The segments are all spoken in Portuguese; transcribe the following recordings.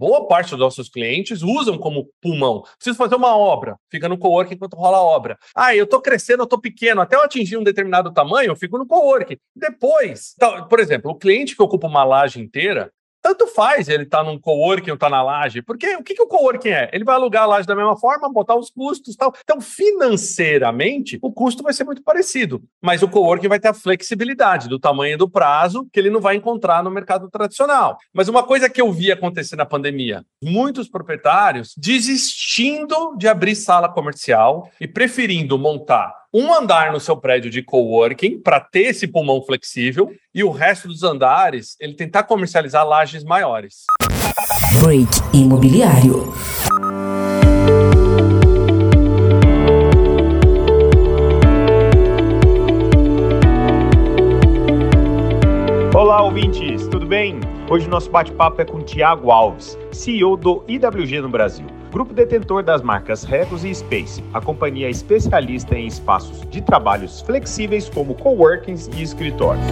boa parte dos nossos clientes usam como pulmão. Preciso fazer uma obra, fica no coworking enquanto rola a obra. Ah, eu estou crescendo, eu estou pequeno, até eu atingir um determinado tamanho, eu fico no coworking. Depois, por exemplo, o cliente que ocupa uma laje inteira, tanto faz ele estar tá num coworking ou tá na laje, porque o que, que o coworking é? Ele vai alugar a laje da mesma forma, botar os custos tal. Então, financeiramente, o custo vai ser muito parecido, mas o coworking vai ter a flexibilidade do tamanho do prazo que ele não vai encontrar no mercado tradicional. Mas uma coisa que eu vi acontecer na pandemia, muitos proprietários desistindo de abrir sala comercial e preferindo montar um andar no seu prédio de coworking para ter esse pulmão flexível e o resto dos andares ele tentar comercializar lajes maiores. Break Imobiliário. Olá, ouvintes, tudo bem? Hoje o nosso bate-papo é com Tiago Alves, CEO do IWG no Brasil grupo detentor das marcas Regus e Space, a companhia especialista em espaços de trabalhos flexíveis como coworkings e escritórios.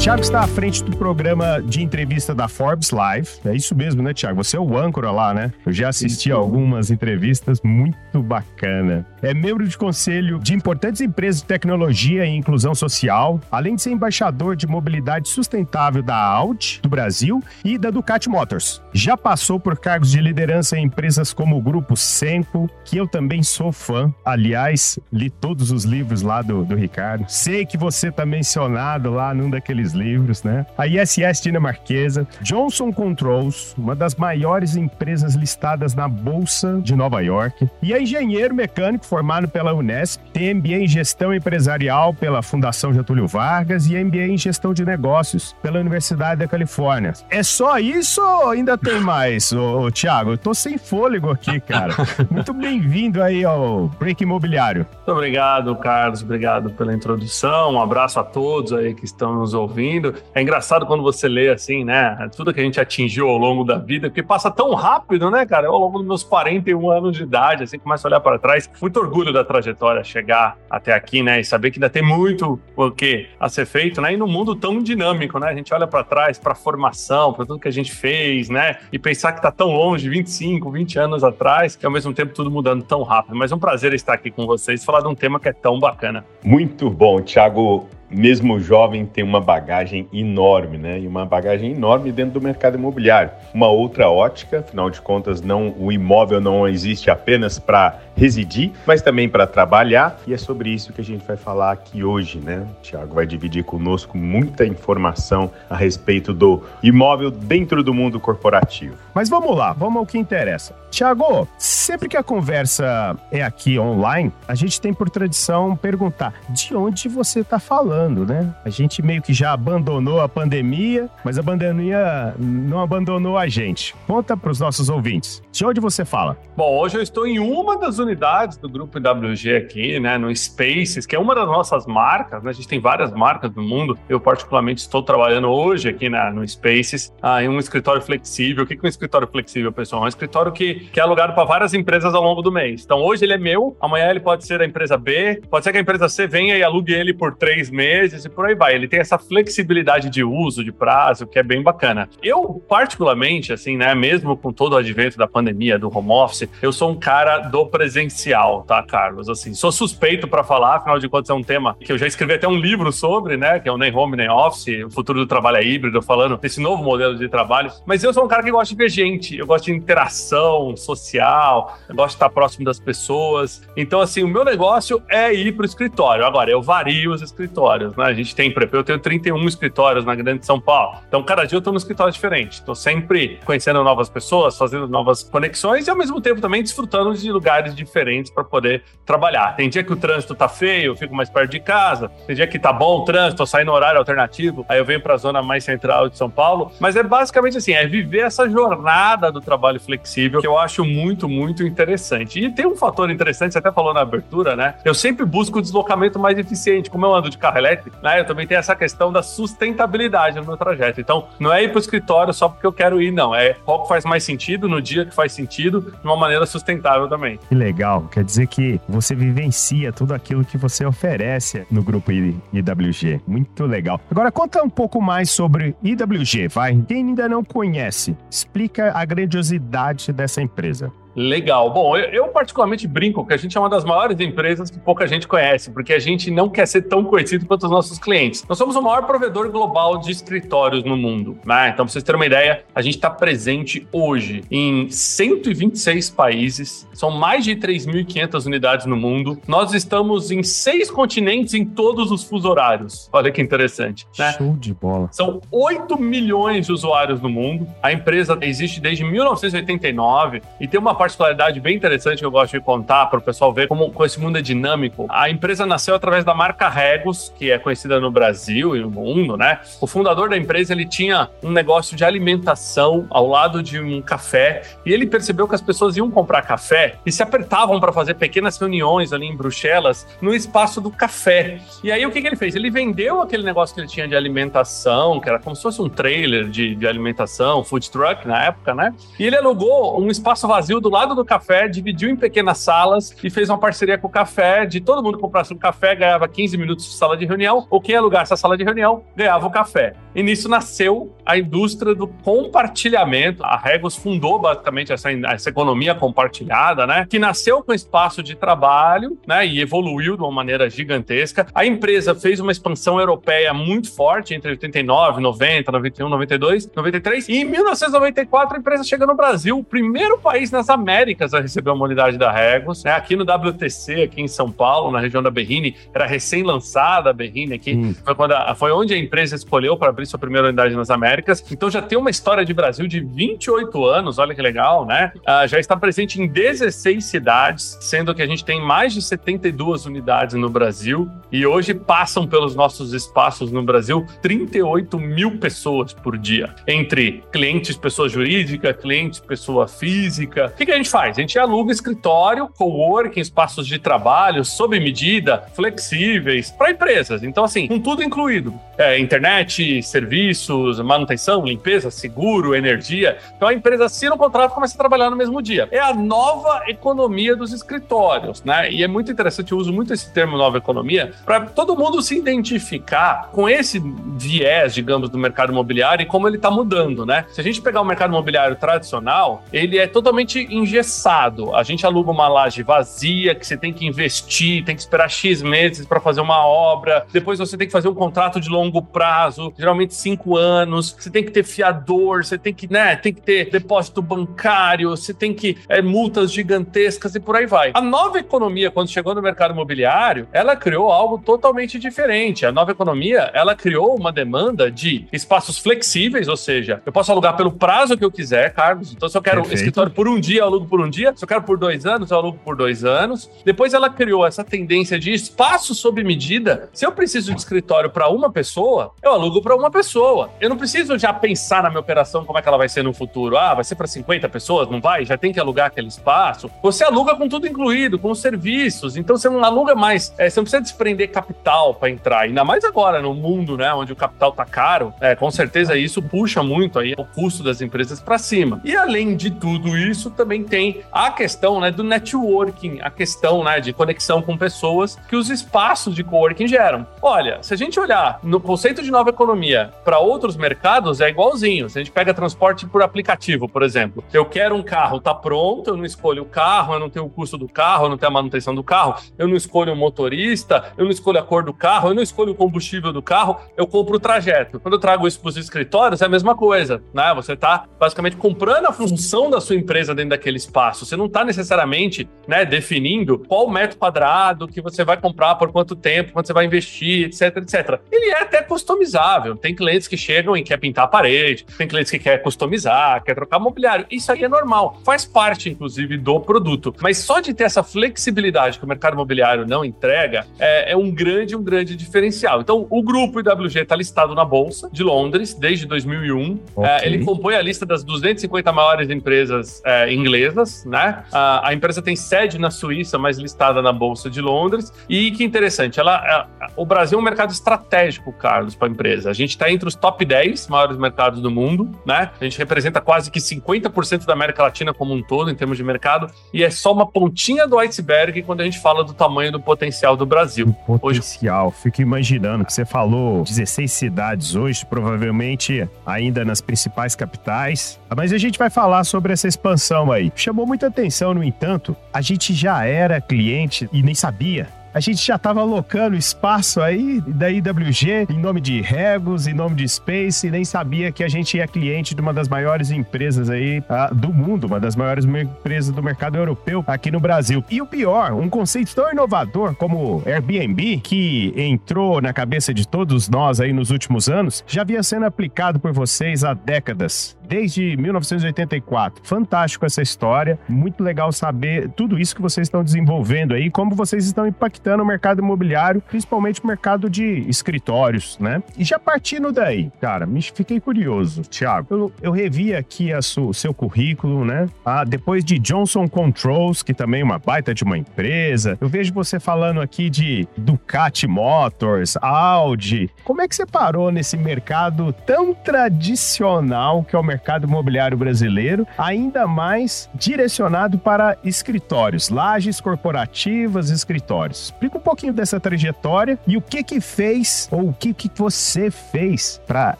Tiago está à frente do programa de entrevista da Forbes Live. É isso mesmo, né, Tiago? Você é o âncora lá, né? Eu já assisti algumas entrevistas muito bacana. É membro de conselho de importantes empresas de tecnologia e inclusão social, além de ser embaixador de mobilidade sustentável da Audi do Brasil e da Ducati Motors. Já passou por cargos de liderança em empresas como o Grupo Senco, que eu também sou fã. Aliás, li todos os livros lá do, do Ricardo. Sei que você está mencionado lá num daqueles livros, né? A ISS dinamarquesa, Johnson Controls, uma das maiores empresas listadas na Bolsa de Nova York, e é engenheiro mecânico formado pela Unesp, tem MBA em Gestão Empresarial pela Fundação Getúlio Vargas e MBA em Gestão de Negócios pela Universidade da Califórnia. É só isso ou ainda tem mais, ô, ô Thiago? Eu tô sem fôlego aqui, cara. Muito bem-vindo aí ao Break Imobiliário. Muito obrigado, Carlos. Obrigado pela introdução. Um abraço a todos aí que estão nos ouvindo ouvindo. É engraçado quando você lê assim, né? Tudo que a gente atingiu ao longo da vida, porque passa tão rápido, né, cara? Eu, ao longo dos meus 41 anos de idade, assim, começo a olhar para trás. Muito orgulho da trajetória chegar até aqui, né? E saber que ainda tem muito o que a ser feito, né? E num mundo tão dinâmico, né? A gente olha para trás, para a formação, para tudo que a gente fez, né? E pensar que tá tão longe, 25, 20 anos atrás, e ao mesmo tempo tudo mudando tão rápido. Mas é um prazer estar aqui com vocês falar de um tema que é tão bacana. Muito bom, Thiago mesmo jovem, tem uma bagagem enorme, né? E uma bagagem enorme dentro do mercado imobiliário. Uma outra ótica, afinal de contas, não o imóvel não existe apenas para residir, mas também para trabalhar. E é sobre isso que a gente vai falar aqui hoje, né? O Thiago vai dividir conosco muita informação a respeito do imóvel dentro do mundo corporativo. Mas vamos lá, vamos ao que interessa. Tiago, sempre que a conversa é aqui online, a gente tem por tradição perguntar de onde você está falando, né? A gente meio que já abandonou a pandemia, mas a pandemia não abandonou a gente. Conta para os nossos ouvintes, de onde você fala? Bom, hoje eu estou em uma das unidades do grupo IWG aqui, né, no Spaces, que é uma das nossas marcas, né? A gente tem várias marcas no mundo. Eu particularmente estou trabalhando hoje aqui na, no Spaces, ah, em um escritório flexível. O que é um escritório flexível, pessoal? É um escritório que que é alugado para várias empresas ao longo do mês. Então hoje ele é meu, amanhã ele pode ser da empresa B, pode ser que a empresa C venha e alugue ele por três meses e por aí vai. Ele tem essa flexibilidade de uso, de prazo, que é bem bacana. Eu, particularmente, assim, né, mesmo com todo o advento da pandemia, do home office, eu sou um cara do presencial, tá, Carlos? Assim, sou suspeito para falar, afinal de contas é um tema que eu já escrevi até um livro sobre, né, que é o Nem Home Nem Office, o futuro do trabalho é híbrido, falando desse novo modelo de trabalho. Mas eu sou um cara que gosta de ver gente, eu gosto de interação, social, eu gosto de estar próximo das pessoas. Então, assim, o meu negócio é ir para o escritório. Agora, eu vario os escritórios, né? A gente tem, eu tenho 31 escritórios na Grande São Paulo. Então, cada dia eu estou num escritório diferente. Estou sempre conhecendo novas pessoas, fazendo novas conexões e, ao mesmo tempo, também desfrutando de lugares diferentes para poder trabalhar. Tem dia que o trânsito tá feio, eu fico mais perto de casa. Tem dia que tá bom o trânsito, eu saio no horário alternativo, aí eu venho para a zona mais central de São Paulo. Mas é basicamente assim, é viver essa jornada do trabalho flexível que eu acho muito, muito interessante. E tem um fator interessante, você até falou na abertura, né? Eu sempre busco o deslocamento mais eficiente. Como eu ando de carro elétrico, né? Eu também tenho essa questão da sustentabilidade no meu trajeto. Então, não é ir para o escritório só porque eu quero ir, não. É qual que faz mais sentido no dia que faz sentido, de uma maneira sustentável também. Que legal legal. Quer dizer que você vivencia tudo aquilo que você oferece no grupo IWG. Muito legal. Agora conta um pouco mais sobre IWG, vai. Quem ainda não conhece, explica a grandiosidade dessa empresa. Legal. Bom, eu, eu, particularmente brinco que a gente é uma das maiores empresas que pouca gente conhece, porque a gente não quer ser tão conhecido quanto os nossos clientes. Nós somos o maior provedor global de escritórios no mundo. Né? Então, para vocês terem uma ideia, a gente está presente hoje em 126 países, são mais de 3.500 unidades no mundo. Nós estamos em seis continentes em todos os fusos horários. Olha que interessante. Né? Show de bola. São 8 milhões de usuários no mundo. A empresa existe desde 1989 e tem uma particularidade bem interessante que eu gosto de contar para o pessoal ver como, como esse mundo é dinâmico. A empresa nasceu através da marca Regos, que é conhecida no Brasil e no mundo, né? O fundador da empresa ele tinha um negócio de alimentação ao lado de um café e ele percebeu que as pessoas iam comprar café e se apertavam para fazer pequenas reuniões ali em Bruxelas no espaço do café. E aí o que, que ele fez? Ele vendeu aquele negócio que ele tinha de alimentação, que era como se fosse um trailer de, de alimentação, food truck na época, né? E ele alugou um espaço vazio do lado do café, dividiu em pequenas salas e fez uma parceria com o café. De todo mundo comprasse um café, ganhava 15 minutos de sala de reunião, ou quem alugasse a sala de reunião, ganhava o café. E nisso nasceu a indústria do compartilhamento. A Regos fundou basicamente essa, essa economia compartilhada, né? Que nasceu com espaço de trabalho, né? E evoluiu de uma maneira gigantesca. A empresa fez uma expansão europeia muito forte entre 89, 90, 91, 92, 93. E em 1994 a empresa chega no Brasil, o primeiro país nas Américas a receber uma unidade da Regos. Né? Aqui no WTC, aqui em São Paulo, na região da Berrine, era recém-lançada a Berrine aqui. Hum. Foi, quando a, foi onde a empresa escolheu para abrir sua primeira unidade nas Américas. Então já tem uma história de Brasil de 28 anos, olha que legal, né? Uh, já está presente em 16 cidades, sendo que a gente tem mais de 72 unidades no Brasil e hoje passam pelos nossos espaços no Brasil 38 mil pessoas por dia, entre clientes, pessoa jurídica, clientes, pessoa física. O que, que a gente faz? A gente aluga escritório, coworking, espaços de trabalho sob medida, flexíveis, para empresas. Então, assim, com tudo incluído: é, internet, serviços, manutenção, limpeza, seguro, energia. Então, a empresa assina o contrato e começa a trabalhar no mesmo dia. É a nova economia dos escritórios, né? E é muito interessante, eu uso muito esse termo nova economia, para todo mundo se identificar com esse viés, digamos, do mercado imobiliário e como ele está mudando, né? Se a gente pegar o mercado imobiliário tradicional, ele é totalmente engessado. A gente aluga uma laje vazia que você tem que investir, tem que esperar X meses para fazer uma obra, depois você tem que fazer um contrato de longo prazo, geralmente cinco anos, você tem que ter fiador, você tem que, né, tem que ter depósito bancário, você tem que é, multas gigantescas e por aí vai. A nova economia, quando chegou no mercado imobiliário, ela criou algo totalmente diferente. A nova economia, ela criou uma demanda de espaços flexíveis, ou seja, eu posso alugar pelo prazo que eu quiser, Carlos. Então, se eu quero Perfeito. escritório por um dia, alugo por um dia. Se eu quero por dois anos, eu alugo por dois anos. Depois ela criou essa tendência de espaço sob medida. Se eu preciso de escritório para uma pessoa, eu alugo para uma pessoa. Eu não preciso já pensar na minha operação como é que ela vai ser no futuro. Ah, vai ser para 50 pessoas? Não vai? Já tem que alugar aquele espaço. Você aluga com tudo incluído, com os serviços. Então você não aluga mais. É, você não precisa desprender capital para entrar. Ainda mais agora no mundo, né, onde o capital tá caro. É, com certeza isso puxa muito aí o custo das empresas para cima. E além de tudo isso, também tem a questão né, do networking, a questão né, de conexão com pessoas que os espaços de coworking geram. Olha, se a gente olhar no conceito de nova economia para outros mercados, é igualzinho. Se a gente pega transporte por aplicativo, por exemplo, eu quero um carro, tá pronto, eu não escolho o carro, eu não tenho o custo do carro, eu não tenho a manutenção do carro, eu não escolho o motorista, eu não escolho a cor do carro, eu não escolho o combustível do carro, eu compro o trajeto. Quando eu trago isso para os escritórios, é a mesma coisa, né? Você está basicamente comprando a função da sua empresa dentro daquele espaço. Você não está necessariamente né, definindo qual metro quadrado que você vai comprar, por quanto tempo, quanto você vai investir, etc, etc. Ele é até customizável. Tem clientes que chegam e quer pintar a parede, tem clientes que quer customizar, quer trocar mobiliário. Isso aí é normal. Faz parte, inclusive, do produto. Mas só de ter essa flexibilidade que o mercado imobiliário não entrega é, é um grande, um grande diferencial. Então, o grupo IWG está listado na Bolsa de Londres desde 2001. Okay. É, ele compõe a lista das 250 maiores empresas é, inglesas inglesas, né? A, a, empresa tem sede na Suíça, mas listada na Bolsa de Londres. E que interessante, ela, a, o Brasil é um mercado estratégico, Carlos, para a empresa. A gente está entre os top 10 maiores mercados do mundo, né? A gente representa quase que 50% da América Latina como um todo, em termos de mercado, e é só uma pontinha do iceberg quando a gente fala do tamanho do potencial do Brasil. O potencial, hoje... fico imaginando que você falou 16 cidades hoje, provavelmente ainda nas principais capitais, mas a gente vai falar sobre essa expansão aí. Chamou muita atenção, no entanto, a gente já era cliente e nem sabia a gente já estava alocando espaço aí da IWG em nome de Regos, em nome de Space, e nem sabia que a gente é cliente de uma das maiores empresas aí uh, do mundo, uma das maiores empresas do mercado europeu aqui no Brasil. E o pior, um conceito tão inovador como Airbnb, que entrou na cabeça de todos nós aí nos últimos anos, já havia sendo aplicado por vocês há décadas desde 1984. Fantástico essa história, muito legal saber tudo isso que vocês estão desenvolvendo aí, como vocês estão impactando o mercado imobiliário, principalmente o mercado de escritórios, né? E já partindo daí, cara, me fiquei curioso, Thiago. Eu, eu revi aqui o seu currículo, né? Ah, depois de Johnson Controls, que também é uma baita de uma empresa. Eu vejo você falando aqui de Ducati Motors, Audi. Como é que você parou nesse mercado tão tradicional que é o mercado imobiliário brasileiro, ainda mais direcionado para escritórios, lajes corporativas, escritórios. Explica um pouquinho dessa trajetória e o que que fez ou o que que você fez para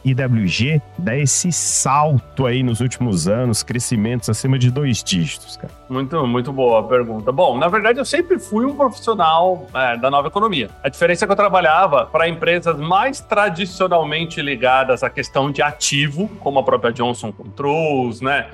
IWG dar esse salto aí nos últimos anos, crescimentos acima de dois dígitos, cara. Muito, muito boa a pergunta. Bom, na verdade, eu sempre fui um profissional é, da nova economia. A diferença é que eu trabalhava para empresas mais tradicionalmente ligadas à questão de ativo, como a própria Johnson Controls, né,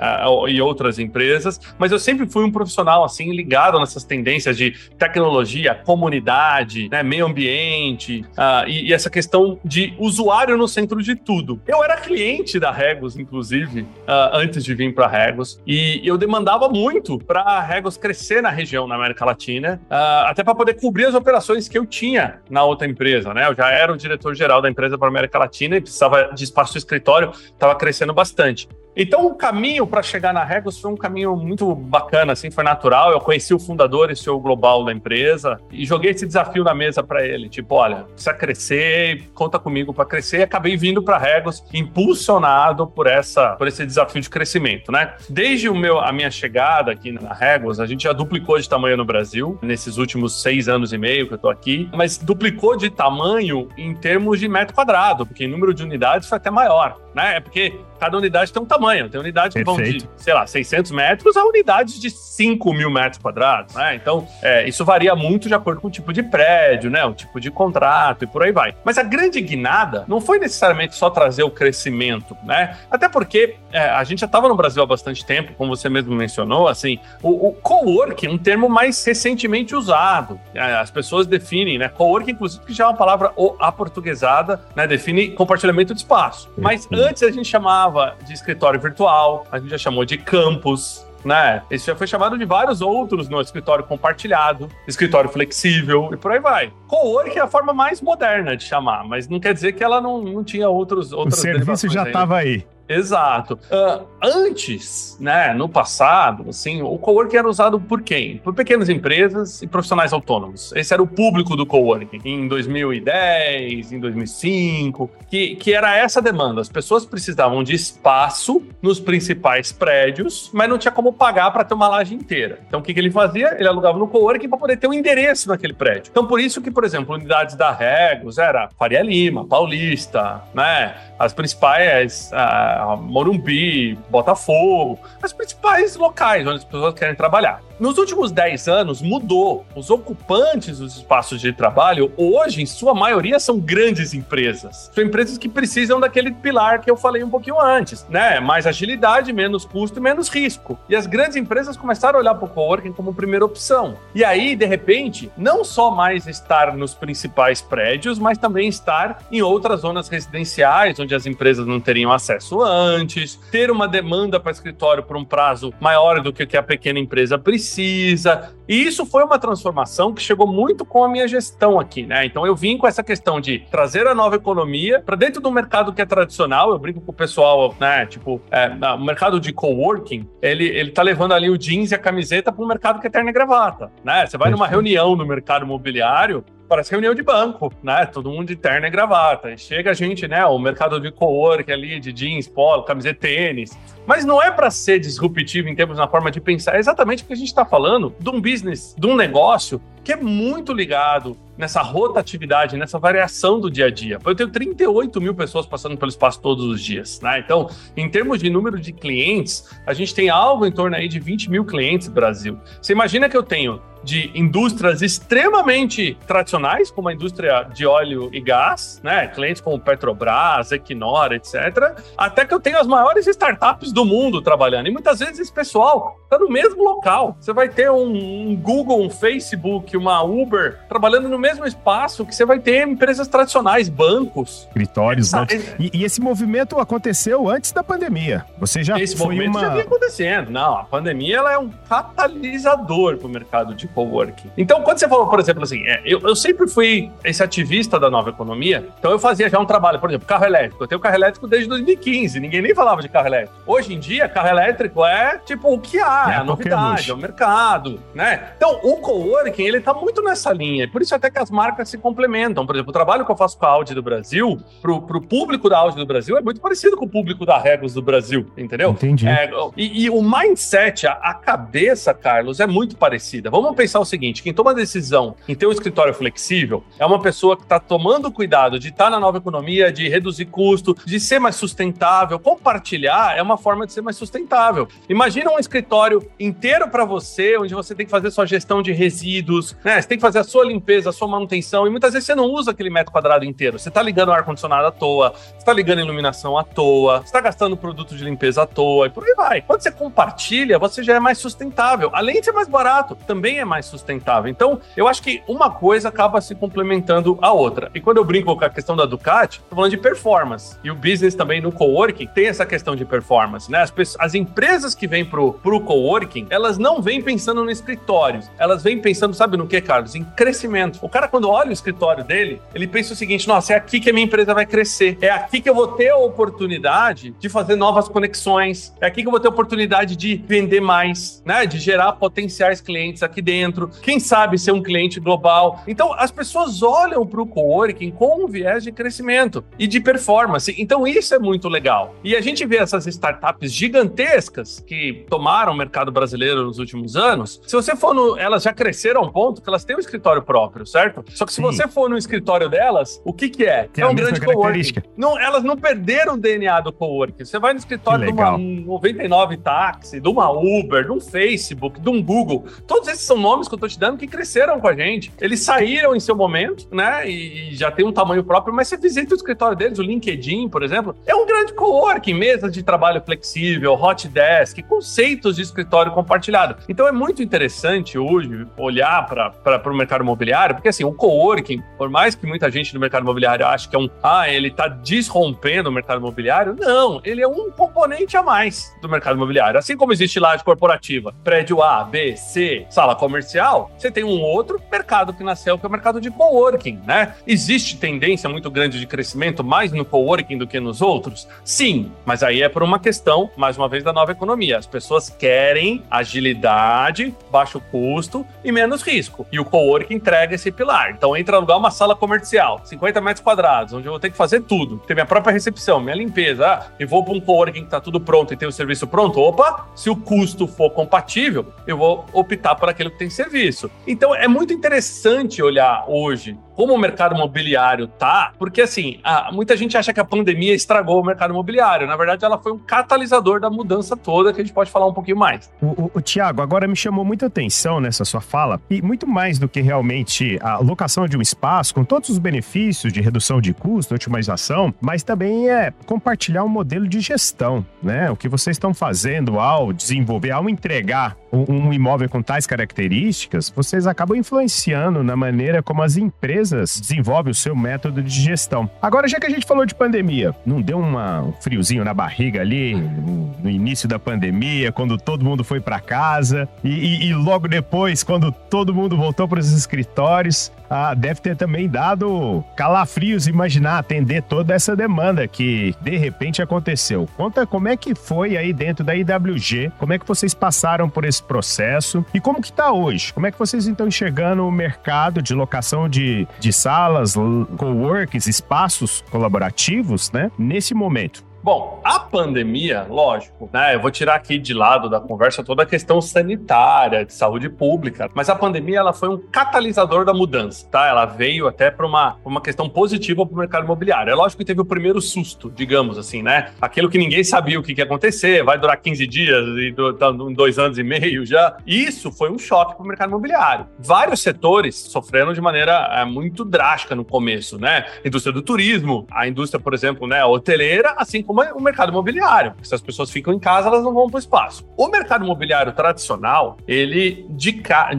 e outras empresas, mas eu sempre fui um profissional, assim, ligado nessas tendências de tecnologia, comunidade, né, meio ambiente, uh, e, e, essa questão de usuário no centro de tudo. Eu era cliente da Regos, inclusive, uh, antes de vir para Regos, e eu demandava muito para a Regos crescer na região, na América Latina, uh, até para poder cobrir as operações que eu tinha na outra empresa, né? Eu já era o diretor-geral da empresa para a América Latina e precisava de espaço escritório, estava crescendo bastante. Então, o caminho para chegar na Regos foi um caminho muito bacana, assim, foi natural. Eu conheci o fundador e CEO global da empresa e joguei esse desafio na mesa para ele, tipo, olha, precisa crescer, conta comigo para crescer. E acabei vindo para Regos impulsionado por essa, por esse desafio de crescimento, né? Desde o meu, a minha chegada aqui na Regos, a gente já duplicou de tamanho no Brasil nesses últimos seis anos e meio que eu estou aqui, mas duplicou de tamanho em termos de metro quadrado, porque em número de unidades foi até maior, né? É porque cada unidade tem um tamanho. Tem unidades que vão de, sei lá, 600 metros a unidades de 5 mil metros quadrados, né? Então, é, isso varia muito de acordo com o tipo de prédio, né? O tipo de contrato e por aí vai. Mas a grande guinada não foi necessariamente só trazer o crescimento, né? Até porque é, a gente já estava no Brasil há bastante tempo, como você mesmo mencionou, assim, o, o coworking, um termo mais recentemente usado. É, as pessoas definem, né? Coworking, inclusive, que já é uma palavra aportuguesada, né? Define compartilhamento de espaço. Mas antes a gente chamava de escritório virtual, a gente já chamou de campus, né? Esse já foi chamado de vários outros no escritório compartilhado, escritório flexível e por aí vai. Cowork é a forma mais moderna de chamar, mas não quer dizer que ela não, não tinha outros. O serviço já estava aí. Exato. Uh, antes, né, no passado, assim, o coworking era usado por quem? Por pequenas empresas e profissionais autônomos. Esse era o público do coworking em 2010, em 2005, que, que era essa demanda. As pessoas precisavam de espaço nos principais prédios, mas não tinha como pagar para ter uma laje inteira. Então, o que, que ele fazia? Ele alugava no coworking para poder ter um endereço naquele prédio. Então, por isso que, por exemplo, unidades da Regos era Faria Lima, Paulista, né? As principais... Uh, Morumbi, Botafogo, as principais locais onde as pessoas querem trabalhar. Nos últimos 10 anos mudou. Os ocupantes dos espaços de trabalho, hoje, em sua maioria, são grandes empresas. São empresas que precisam daquele pilar que eu falei um pouquinho antes, né? Mais agilidade, menos custo e menos risco. E as grandes empresas começaram a olhar para o coworking como primeira opção. E aí, de repente, não só mais estar nos principais prédios, mas também estar em outras zonas residenciais, onde as empresas não teriam acesso antes, ter uma demanda para escritório por um prazo maior do que a pequena empresa precisa. E isso foi uma transformação que chegou muito com a minha gestão aqui, né? Então eu vim com essa questão de trazer a nova economia para dentro do mercado que é tradicional. Eu brinco com o pessoal, né? Tipo, é, o mercado de coworking, ele, ele tá levando ali o jeans e a camiseta para um mercado que é terno e gravata, né? Você vai numa reunião no mercado imobiliário, parece reunião de banco, né? Todo mundo de terno e gravata. E chega a gente, né? O mercado de co-work ali, de jeans, polo, camiseta, tênis. Mas não é para ser disruptivo em termos na forma de pensar, é exatamente porque a gente está falando de um business, de um negócio que é muito ligado nessa rotatividade, nessa variação do dia a dia. Eu tenho 38 mil pessoas passando pelo espaço todos os dias, né? Então, em termos de número de clientes, a gente tem algo em torno aí de 20 mil clientes no Brasil. Você imagina que eu tenho de indústrias extremamente tradicionais, como a indústria de óleo e gás, né? Clientes como Petrobras, Equinor, etc. Até que eu tenho as maiores startups do mundo trabalhando. E muitas vezes esse pessoal está no mesmo local. Você vai ter um, um, Google, um Facebook, uma Uber trabalhando no mesmo espaço que você vai ter empresas tradicionais, bancos. Escritórios. Né? e, e, esse movimento aconteceu antes da pandemia. Você já esse foi movimento uma... já vinha acontecendo. Não, a pandemia ela é um catalisador para o mercado de coworking. Então, quando você falou, por exemplo, assim, é, eu, eu sempre fui esse ativista da nova economia, então eu fazia já um trabalho, por exemplo, carro elétrico. Eu tenho carro elétrico desde 2015, ninguém nem falava de carro elétrico. Hoje em dia, carro elétrico é tipo o que há, é, é a novidade, é o mercado, né? Então, o coworking, ele tá muito nessa linha, por isso até que as marcas se complementam. Por exemplo, o trabalho que eu faço com a Audi do Brasil, pro, pro público da Audi do Brasil, é muito parecido com o público da Regos do Brasil, entendeu? Entendi. É, e, e, o mindset, a, a cabeça, Carlos, é muito parecida. Vamos pensar o seguinte: quem toma decisão em ter um escritório flexível é uma pessoa que está tomando cuidado de estar tá na nova economia, de reduzir custo, de ser mais sustentável. Compartilhar é uma forma de ser mais sustentável. Imagina um escritório inteiro para você, onde você tem que fazer sua gestão de resíduos, né? Você tem que fazer a sua limpeza, a sua manutenção, e muitas vezes você não usa aquele metro quadrado inteiro. Você está ligando o ar-condicionado à toa, você está ligando a iluminação à toa, você está gastando produto de limpeza à toa, e por aí vai. Quando você compartilha, você já é mais sustentável. Além de ser mais barato, também é mais sustentável. Então, eu acho que uma coisa acaba se complementando a outra. E quando eu brinco com a questão da Ducati, tô falando de performance. E o business também no coworking tem essa questão de performance, né? As, pessoas, as empresas que vêm pro, pro coworking, elas não vêm pensando no escritório. Elas vêm pensando, sabe no que, Carlos? Em crescimento. O cara, quando olha o escritório dele, ele pensa o seguinte: nossa, é aqui que a minha empresa vai crescer. É aqui que eu vou ter a oportunidade de fazer novas conexões. É aqui que eu vou ter a oportunidade de vender mais, né? De gerar potenciais clientes aqui dentro quem sabe ser um cliente global. Então, as pessoas olham para o coworking com um viés de crescimento e de performance. Então, isso é muito legal. E a gente vê essas startups gigantescas que tomaram o mercado brasileiro nos últimos anos. Se você for no. Elas já cresceram a um ponto que elas têm um escritório próprio, certo? Só que se Sim. você for no escritório delas, o que, que é? Tem é um grande coworking. Não, elas não perderam o DNA do coworking. Você vai no escritório de uma 99 táxi, de uma Uber, de um Facebook, de um Google. Todos esses são nomes que eu tô te dando que cresceram com a gente. Eles saíram em seu momento, né? E, já tem um tamanho próprio, mas você visita o escritório deles, o LinkedIn, por exemplo, é um grande coworking, mesas de trabalho flexível, hot desk, conceitos de escritório compartilhado. Então é muito interessante hoje olhar para o mercado imobiliário, porque assim, o coworking, por mais que muita gente no mercado imobiliário ache que é um, ah, ele está desrompendo o mercado imobiliário, não, ele é um componente a mais do mercado imobiliário. Assim como existe laje corporativa, prédio A, B, C, sala comercial, você tem um outro mercado que nasceu, que é o mercado de coworking, né? Existe tendência muito grande de crescimento mais no coworking do que nos outros? Sim, mas aí é por uma questão, mais uma vez, da nova economia. As pessoas querem agilidade, baixo custo e menos risco. E o coworking entrega esse pilar. Então, entra alugar uma sala comercial, 50 metros quadrados, onde eu vou ter que fazer tudo. Ter minha própria recepção, minha limpeza. Ah, e vou para um coworking que está tudo pronto e tem o serviço pronto. Opa, se o custo for compatível, eu vou optar por aquilo que tem serviço isso. Então é muito interessante olhar hoje como o mercado imobiliário tá, porque assim, a, muita gente acha que a pandemia estragou o mercado imobiliário. Na verdade, ela foi um catalisador da mudança toda, que a gente pode falar um pouquinho mais. O, o, o Tiago, agora me chamou muita atenção nessa sua fala, e muito mais do que realmente a locação de um espaço, com todos os benefícios de redução de custo, otimização, mas também é compartilhar um modelo de gestão, né? O que vocês estão fazendo ao desenvolver, ao entregar um, um imóvel com tais características, vocês acabam influenciando na maneira como as empresas empresas desenvolvem o seu método de gestão. Agora, já que a gente falou de pandemia, não deu uma, um friozinho na barriga ali no, no início da pandemia, quando todo mundo foi para casa e, e, e, logo depois, quando todo mundo voltou para os escritórios, ah, deve ter também dado calafrios imaginar atender toda essa demanda que de repente aconteceu. Conta como é que foi aí dentro da IWG, como é que vocês passaram por esse processo e como que está hoje? Como é que vocês estão enxergando o mercado de locação de, de salas, coworks, espaços colaborativos, né, nesse momento? Bom, a pandemia, lógico, né? Eu vou tirar aqui de lado da conversa toda a questão sanitária, de saúde pública, mas a pandemia ela foi um catalisador da mudança, tá? Ela veio até para uma, uma questão positiva para o mercado imobiliário. É lógico que teve o primeiro susto, digamos assim, né? Aquilo que ninguém sabia o que, ia acontecer, vai durar 15 dias e tá, dois anos e meio já. Isso foi um choque para o mercado imobiliário. Vários setores sofreram de maneira é, muito drástica no começo, né? Indústria do turismo, a indústria, por exemplo, né, hoteleira, assim como o mercado imobiliário. Se as pessoas ficam em casa, elas não vão para o espaço. O mercado imobiliário tradicional, ele de ca...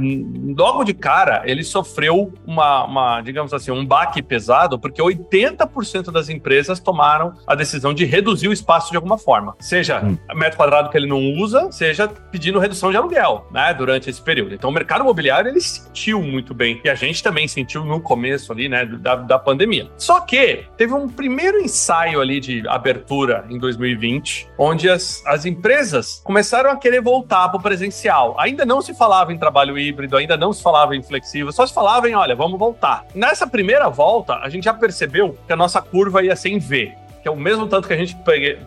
logo de cara, ele sofreu uma, uma, digamos assim, um baque pesado, porque 80% das empresas tomaram a decisão de reduzir o espaço de alguma forma. Seja hum. metro quadrado que ele não usa, seja pedindo redução de aluguel, né, durante esse período. Então o mercado imobiliário, ele sentiu muito bem. E a gente também sentiu no começo ali, né, da, da pandemia. Só que teve um primeiro ensaio ali de abertura em 2020, onde as, as empresas começaram a querer voltar para o presencial. Ainda não se falava em trabalho híbrido, ainda não se falava em flexível, só se falava em, olha, vamos voltar. Nessa primeira volta, a gente já percebeu que a nossa curva ia ser em V que é o mesmo tanto que a gente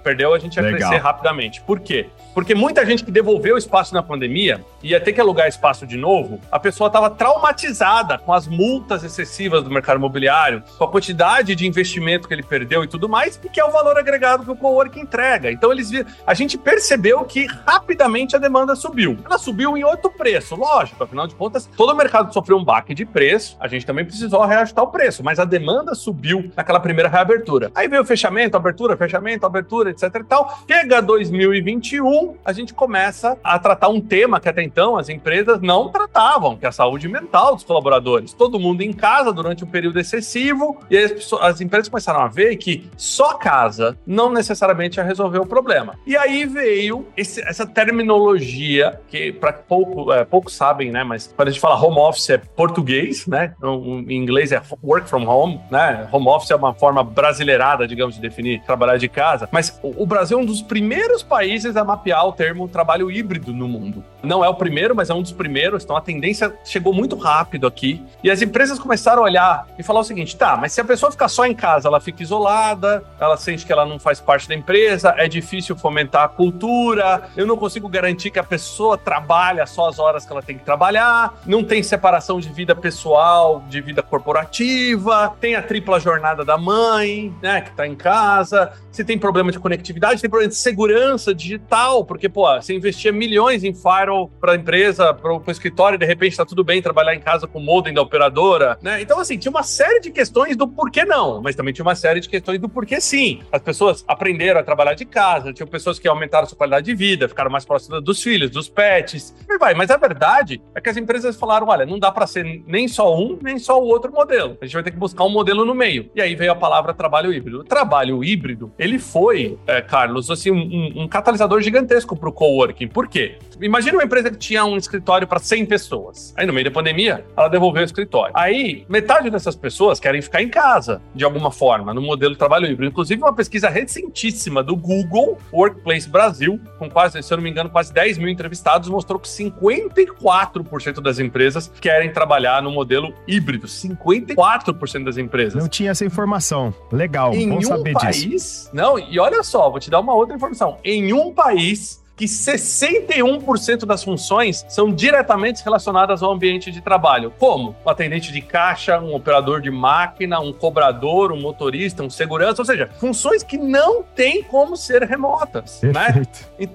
perdeu, a gente ia Legal. crescer rapidamente. Por quê? Porque muita gente que devolveu espaço na pandemia ia ter que alugar espaço de novo, a pessoa estava traumatizada com as multas excessivas do mercado imobiliário, com a quantidade de investimento que ele perdeu e tudo mais, e que é o valor agregado que o cowork entrega. Então eles a gente percebeu que rapidamente a demanda subiu. Ela subiu em outro preço, lógico, afinal de contas, todo o mercado sofreu um baque de preço, a gente também precisou reajustar o preço, mas a demanda subiu naquela primeira reabertura. Aí veio o fechamento, abertura, fechamento, abertura, etc e tal. Chega 2021, a gente começa a tratar um tema que até então as empresas não tratavam, que é a saúde mental dos colaboradores. Todo mundo em casa durante um período excessivo, e as, pessoas, as empresas começaram a ver que só casa não necessariamente ia resolver o problema. E aí veio esse, essa terminologia, que para pouco, é, poucos sabem, né? Mas quando a gente fala home office é português, né? Em inglês é work from home, né? Home office é uma forma brasileirada, digamos, de definir trabalhar de casa. Mas o Brasil é um dos primeiros países a mapear o termo trabalho híbrido no mundo. Não é o primeiro, mas é um dos primeiros, então a tendência chegou muito rápido aqui. E as empresas começaram a olhar e falar o seguinte: tá, mas se a pessoa ficar só em casa, ela fica isolada, ela sente que ela não faz parte da empresa, é difícil fomentar a cultura, eu não consigo garantir que a pessoa trabalha só as horas que ela tem que trabalhar, não tem separação de vida pessoal, de vida corporativa, tem a tripla jornada da mãe, né, que tá em casa, se tem problema de conectividade, tem problema de segurança digital, porque, pô, você investia milhões em firewall para a empresa, para o escritório, e de repente está tudo bem trabalhar em casa com o modem da operadora, né? Então, assim, tinha uma série de questões do porquê não, mas também tinha uma série de questões do porquê sim. As pessoas aprenderam a trabalhar de casa, tinha pessoas que aumentaram sua qualidade de vida, ficaram mais próximas dos filhos, dos pets, e vai. Mas a verdade é que as empresas falaram, olha, não dá para ser nem só um, nem só o outro modelo. A gente vai ter que buscar um modelo no meio. E aí veio a palavra trabalho híbrido. O trabalho híbrido, ele foi, é, Carlos, assim, um, um catalisador gigantesco para o coworking. Por quê? Imagina uma empresa que tinha um escritório para 100 pessoas. Aí, no meio da pandemia, ela devolveu o escritório. Aí, metade dessas pessoas querem ficar em casa, de alguma forma, no modelo trabalho híbrido. Inclusive, uma pesquisa recentíssima do Google Workplace Brasil, com quase, se eu não me engano, quase 10 mil entrevistados, mostrou que 54% das empresas querem trabalhar no modelo híbrido. 54% das empresas. Não tinha essa informação. Legal, em bom um saber país, disso. Não, e olha só, vou te dar uma outra informação. Em um país, que 61% das funções são diretamente relacionadas ao ambiente de trabalho. Como? Um atendente de caixa, um operador de máquina, um cobrador, um motorista, um segurança, ou seja, funções que não têm como ser remotas. Né?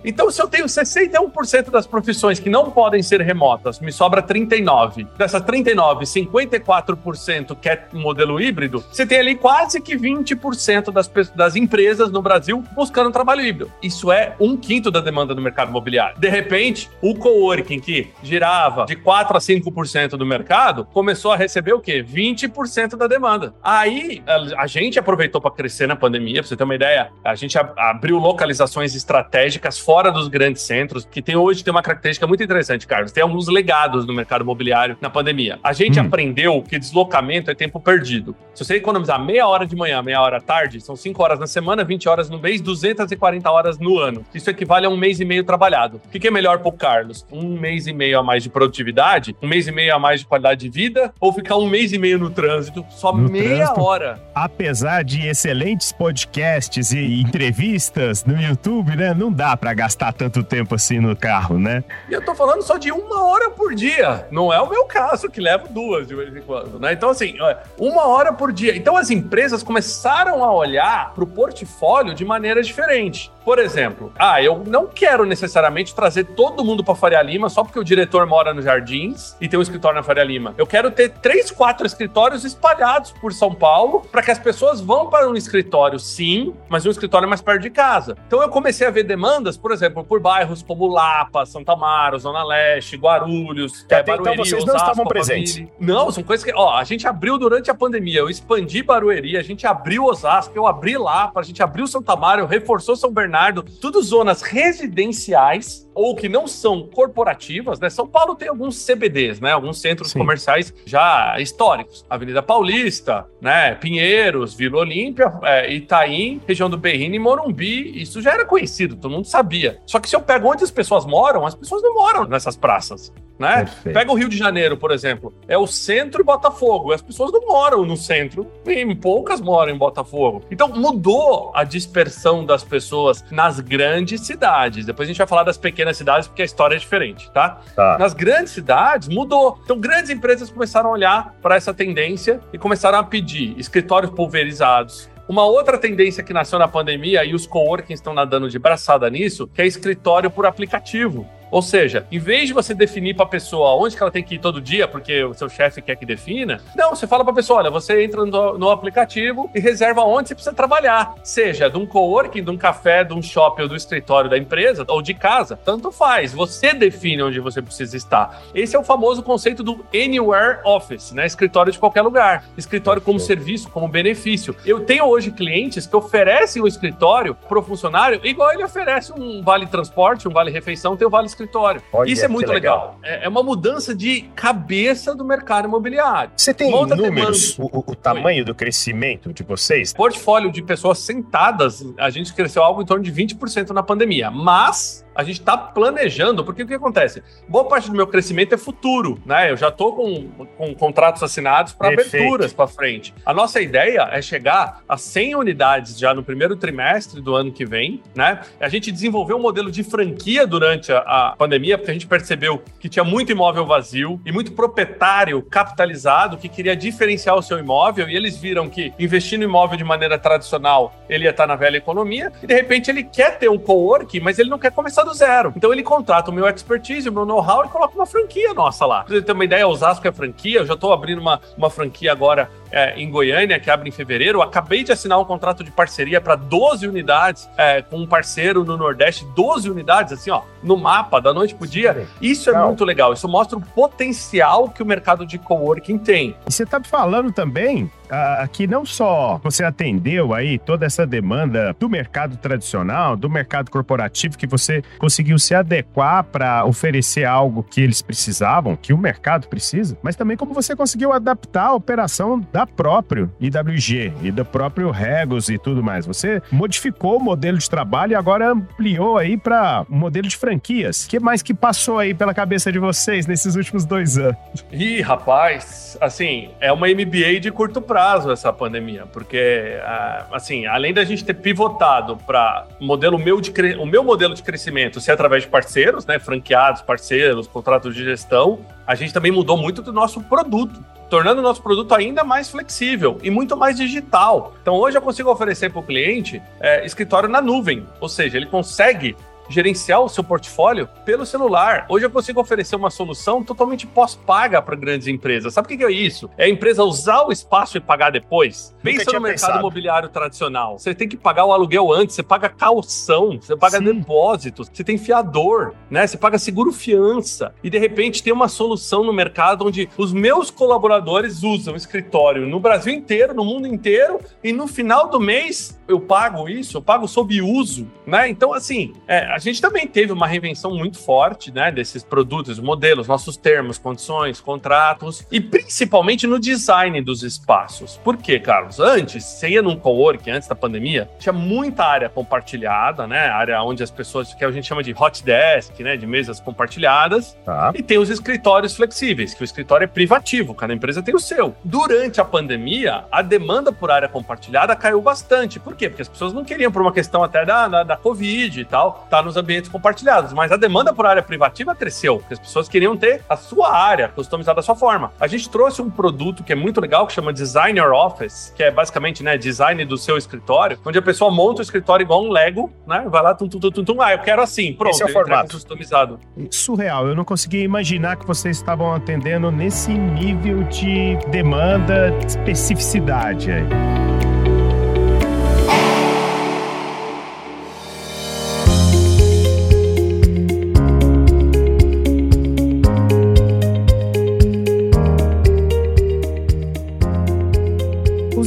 Então, se eu tenho 61% das profissões que não podem ser remotas, me sobra 39. Dessas 39, 54% quer um modelo híbrido, você tem ali quase que 20% das, das empresas no Brasil buscando um trabalho híbrido. Isso é um quinto da demanda no mercado imobiliário. De repente, o coworking que girava de 4 a 5% do mercado começou a receber o quê? 20% da demanda. Aí a gente aproveitou para crescer na pandemia, para você ter uma ideia, a gente abriu localizações estratégicas fora dos grandes centros, que tem hoje tem uma característica muito interessante, Carlos. Tem alguns legados no mercado imobiliário na pandemia. A gente hum. aprendeu que deslocamento é tempo perdido. Se você economizar meia hora de manhã, meia hora à tarde, são 5 horas na semana, 20 horas no mês, 240 horas no ano. Isso equivale a um mês e meio trabalhado. O que é melhor para o Carlos? Um mês e meio a mais de produtividade? Um mês e meio a mais de qualidade de vida? Ou ficar um mês e meio no trânsito? Só no meia trânsito, hora. Apesar de excelentes podcasts e entrevistas no YouTube, né? Não dá para gastar tanto tempo assim no carro, né? E eu tô falando só de uma hora por dia. Não é o meu caso, que levo duas de vez em quando, né? Então, assim, uma hora por dia. Então, as empresas começaram a olhar para o portfólio de maneira diferente. Por exemplo, ah, eu não quero necessariamente trazer todo mundo para Faria Lima só porque o diretor mora nos Jardins e tem um escritório na Faria Lima. Eu quero ter três, quatro escritórios espalhados por São Paulo para que as pessoas vão para um escritório, sim, mas um escritório mais perto de casa. Então eu comecei a ver demandas, por exemplo, por bairros como Lapa, Santa Amaro, Zona Leste, Guarulhos, é, até Barueri, então vocês não Osasco, estavam presentes. Não, são coisas que, ó, a gente abriu durante a pandemia, eu expandi Barueri, a gente abriu Osasco, eu abri Lapa, a gente abriu Santa Amaro, reforçou São Bernardo Bernardo, tudo zonas residenciais ou que não são corporativas, né? São Paulo tem alguns CBDs, né? Alguns centros Sim. comerciais já históricos. Avenida Paulista, né? Pinheiros, Vila Olímpia, é, Itaim, região do Berrini e Morumbi. Isso já era conhecido, todo mundo sabia. Só que se eu pego onde as pessoas moram, as pessoas não moram nessas praças né? Perfeito. Pega o Rio de Janeiro, por exemplo. É o centro e Botafogo. As pessoas não moram no centro, e poucas moram em Botafogo. Então mudou a dispersão das pessoas nas grandes cidades. Depois a gente vai falar das pequenas cidades, porque a história é diferente, tá? tá. Nas grandes cidades mudou. Então grandes empresas começaram a olhar para essa tendência e começaram a pedir escritórios pulverizados, uma outra tendência que nasceu na pandemia, e os coworkings estão nadando de braçada nisso, que é escritório por aplicativo. Ou seja, em vez de você definir para a pessoa onde que ela tem que ir todo dia, porque o seu chefe quer que defina, não, você fala para a pessoa, olha, você entra no, no, aplicativo e reserva onde você precisa trabalhar, seja de um coworking, de um café, de um shopping ou do escritório da empresa ou de casa, tanto faz. Você define onde você precisa estar. Esse é o famoso conceito do Anywhere Office, né? Escritório de qualquer lugar, escritório como serviço, como benefício. Eu tenho hoje clientes que oferecem o escritório para o funcionário igual ele oferece um vale transporte, um vale refeição, tem o vale escritório. Olha, Isso é muito legal. legal. É, é, uma mudança de cabeça do mercado imobiliário. Você tem números, o, o, tamanho Oi. do crescimento de vocês? Portfólio de pessoas sentadas, a gente cresceu algo em torno de 20% na pandemia, mas a gente está planejando, porque o que acontece? Boa parte do meu crescimento é futuro, né? Eu já estou com, com contratos assinados para aberturas para frente. A nossa ideia é chegar a 100 unidades já no primeiro trimestre do ano que vem, né? A gente desenvolveu um modelo de franquia durante a, a pandemia, porque a gente percebeu que tinha muito imóvel vazio e muito proprietário capitalizado que queria diferenciar o seu imóvel e eles viram que investir no imóvel de maneira tradicional ele ia estar na velha economia e de repente ele quer ter um co-work, mas ele não quer começar do zero. Então ele contrata o meu expertise, o meu know-how e coloca uma franquia nossa lá. Pra você ter uma ideia, Osasco é franquia, eu já estou abrindo uma, uma franquia agora é, em Goiânia, que abre em fevereiro. Eu acabei de assinar um contrato de parceria para 12 unidades é, com um parceiro no Nordeste, 12 unidades, assim, ó, no mapa, da noite pro dia. Isso é muito legal. Isso mostra o potencial que o mercado de coworking tem. E você tá falando também aqui não só você atendeu aí toda essa demanda do mercado tradicional, do mercado corporativo, que você conseguiu se adequar para oferecer algo que eles precisavam, que o mercado precisa, mas também como você conseguiu adaptar a operação da próprio IWG e do próprio Regos e tudo mais. Você modificou o modelo de trabalho e agora ampliou aí para um modelo de franquias. O que mais que passou aí pela cabeça de vocês nesses últimos dois anos? Ih, rapaz, assim, é uma MBA de curto prazo essa pandemia, porque, ah, assim, além da gente ter pivotado para modelo meu de o meu modelo de crescimento ser através de parceiros, né, franqueados, parceiros, contratos de gestão, a gente também mudou muito do nosso produto tornando o nosso produto ainda mais flexível e muito mais digital. Então, hoje eu consigo oferecer para o cliente é, escritório na nuvem, ou seja, ele consegue gerenciar o seu portfólio pelo celular. Hoje eu consigo oferecer uma solução totalmente pós-paga para grandes empresas. Sabe o que é isso? É a empresa usar o espaço e pagar depois. Nunca Pensa no mercado pensado. imobiliário tradicional. Você tem que pagar o aluguel antes, você paga calção, você paga Sim. depósitos, você tem fiador, né? Você paga seguro fiança. E de repente tem uma solução no mercado onde os meus colaboradores usam escritório no Brasil inteiro, no mundo inteiro, e no final do mês eu pago isso, eu pago sob uso, né? Então, assim, é, a gente também teve uma reinvenção muito forte, né, desses produtos, modelos, nossos termos, condições, contratos e principalmente no design dos espaços. Por quê, Carlos? Antes, você ia num coworking antes da pandemia, tinha muita área compartilhada, né? Área onde as pessoas, que a gente chama de hot desk, né, de mesas compartilhadas. Tá. E tem os escritórios flexíveis, que o escritório é privativo, cada empresa tem o seu. Durante a pandemia, a demanda por área compartilhada caiu bastante. Por quê? Porque as pessoas não queriam, por uma questão até da, da, da Covid e tal, tá nos ambientes compartilhados. Mas a demanda por área privativa cresceu, porque as pessoas queriam ter a sua área customizada da sua forma. A gente trouxe um produto que é muito legal, que chama Designer Office, que é basicamente, né, design do seu escritório, onde a pessoa monta o escritório igual um Lego, né? Vai lá, tum, tum, tum, tum, tum. Ah, eu quero assim. Pronto, Esse é o formato. customizado. Surreal. Eu não consegui imaginar que vocês estavam atendendo nesse nível de demanda, de especificidade aí.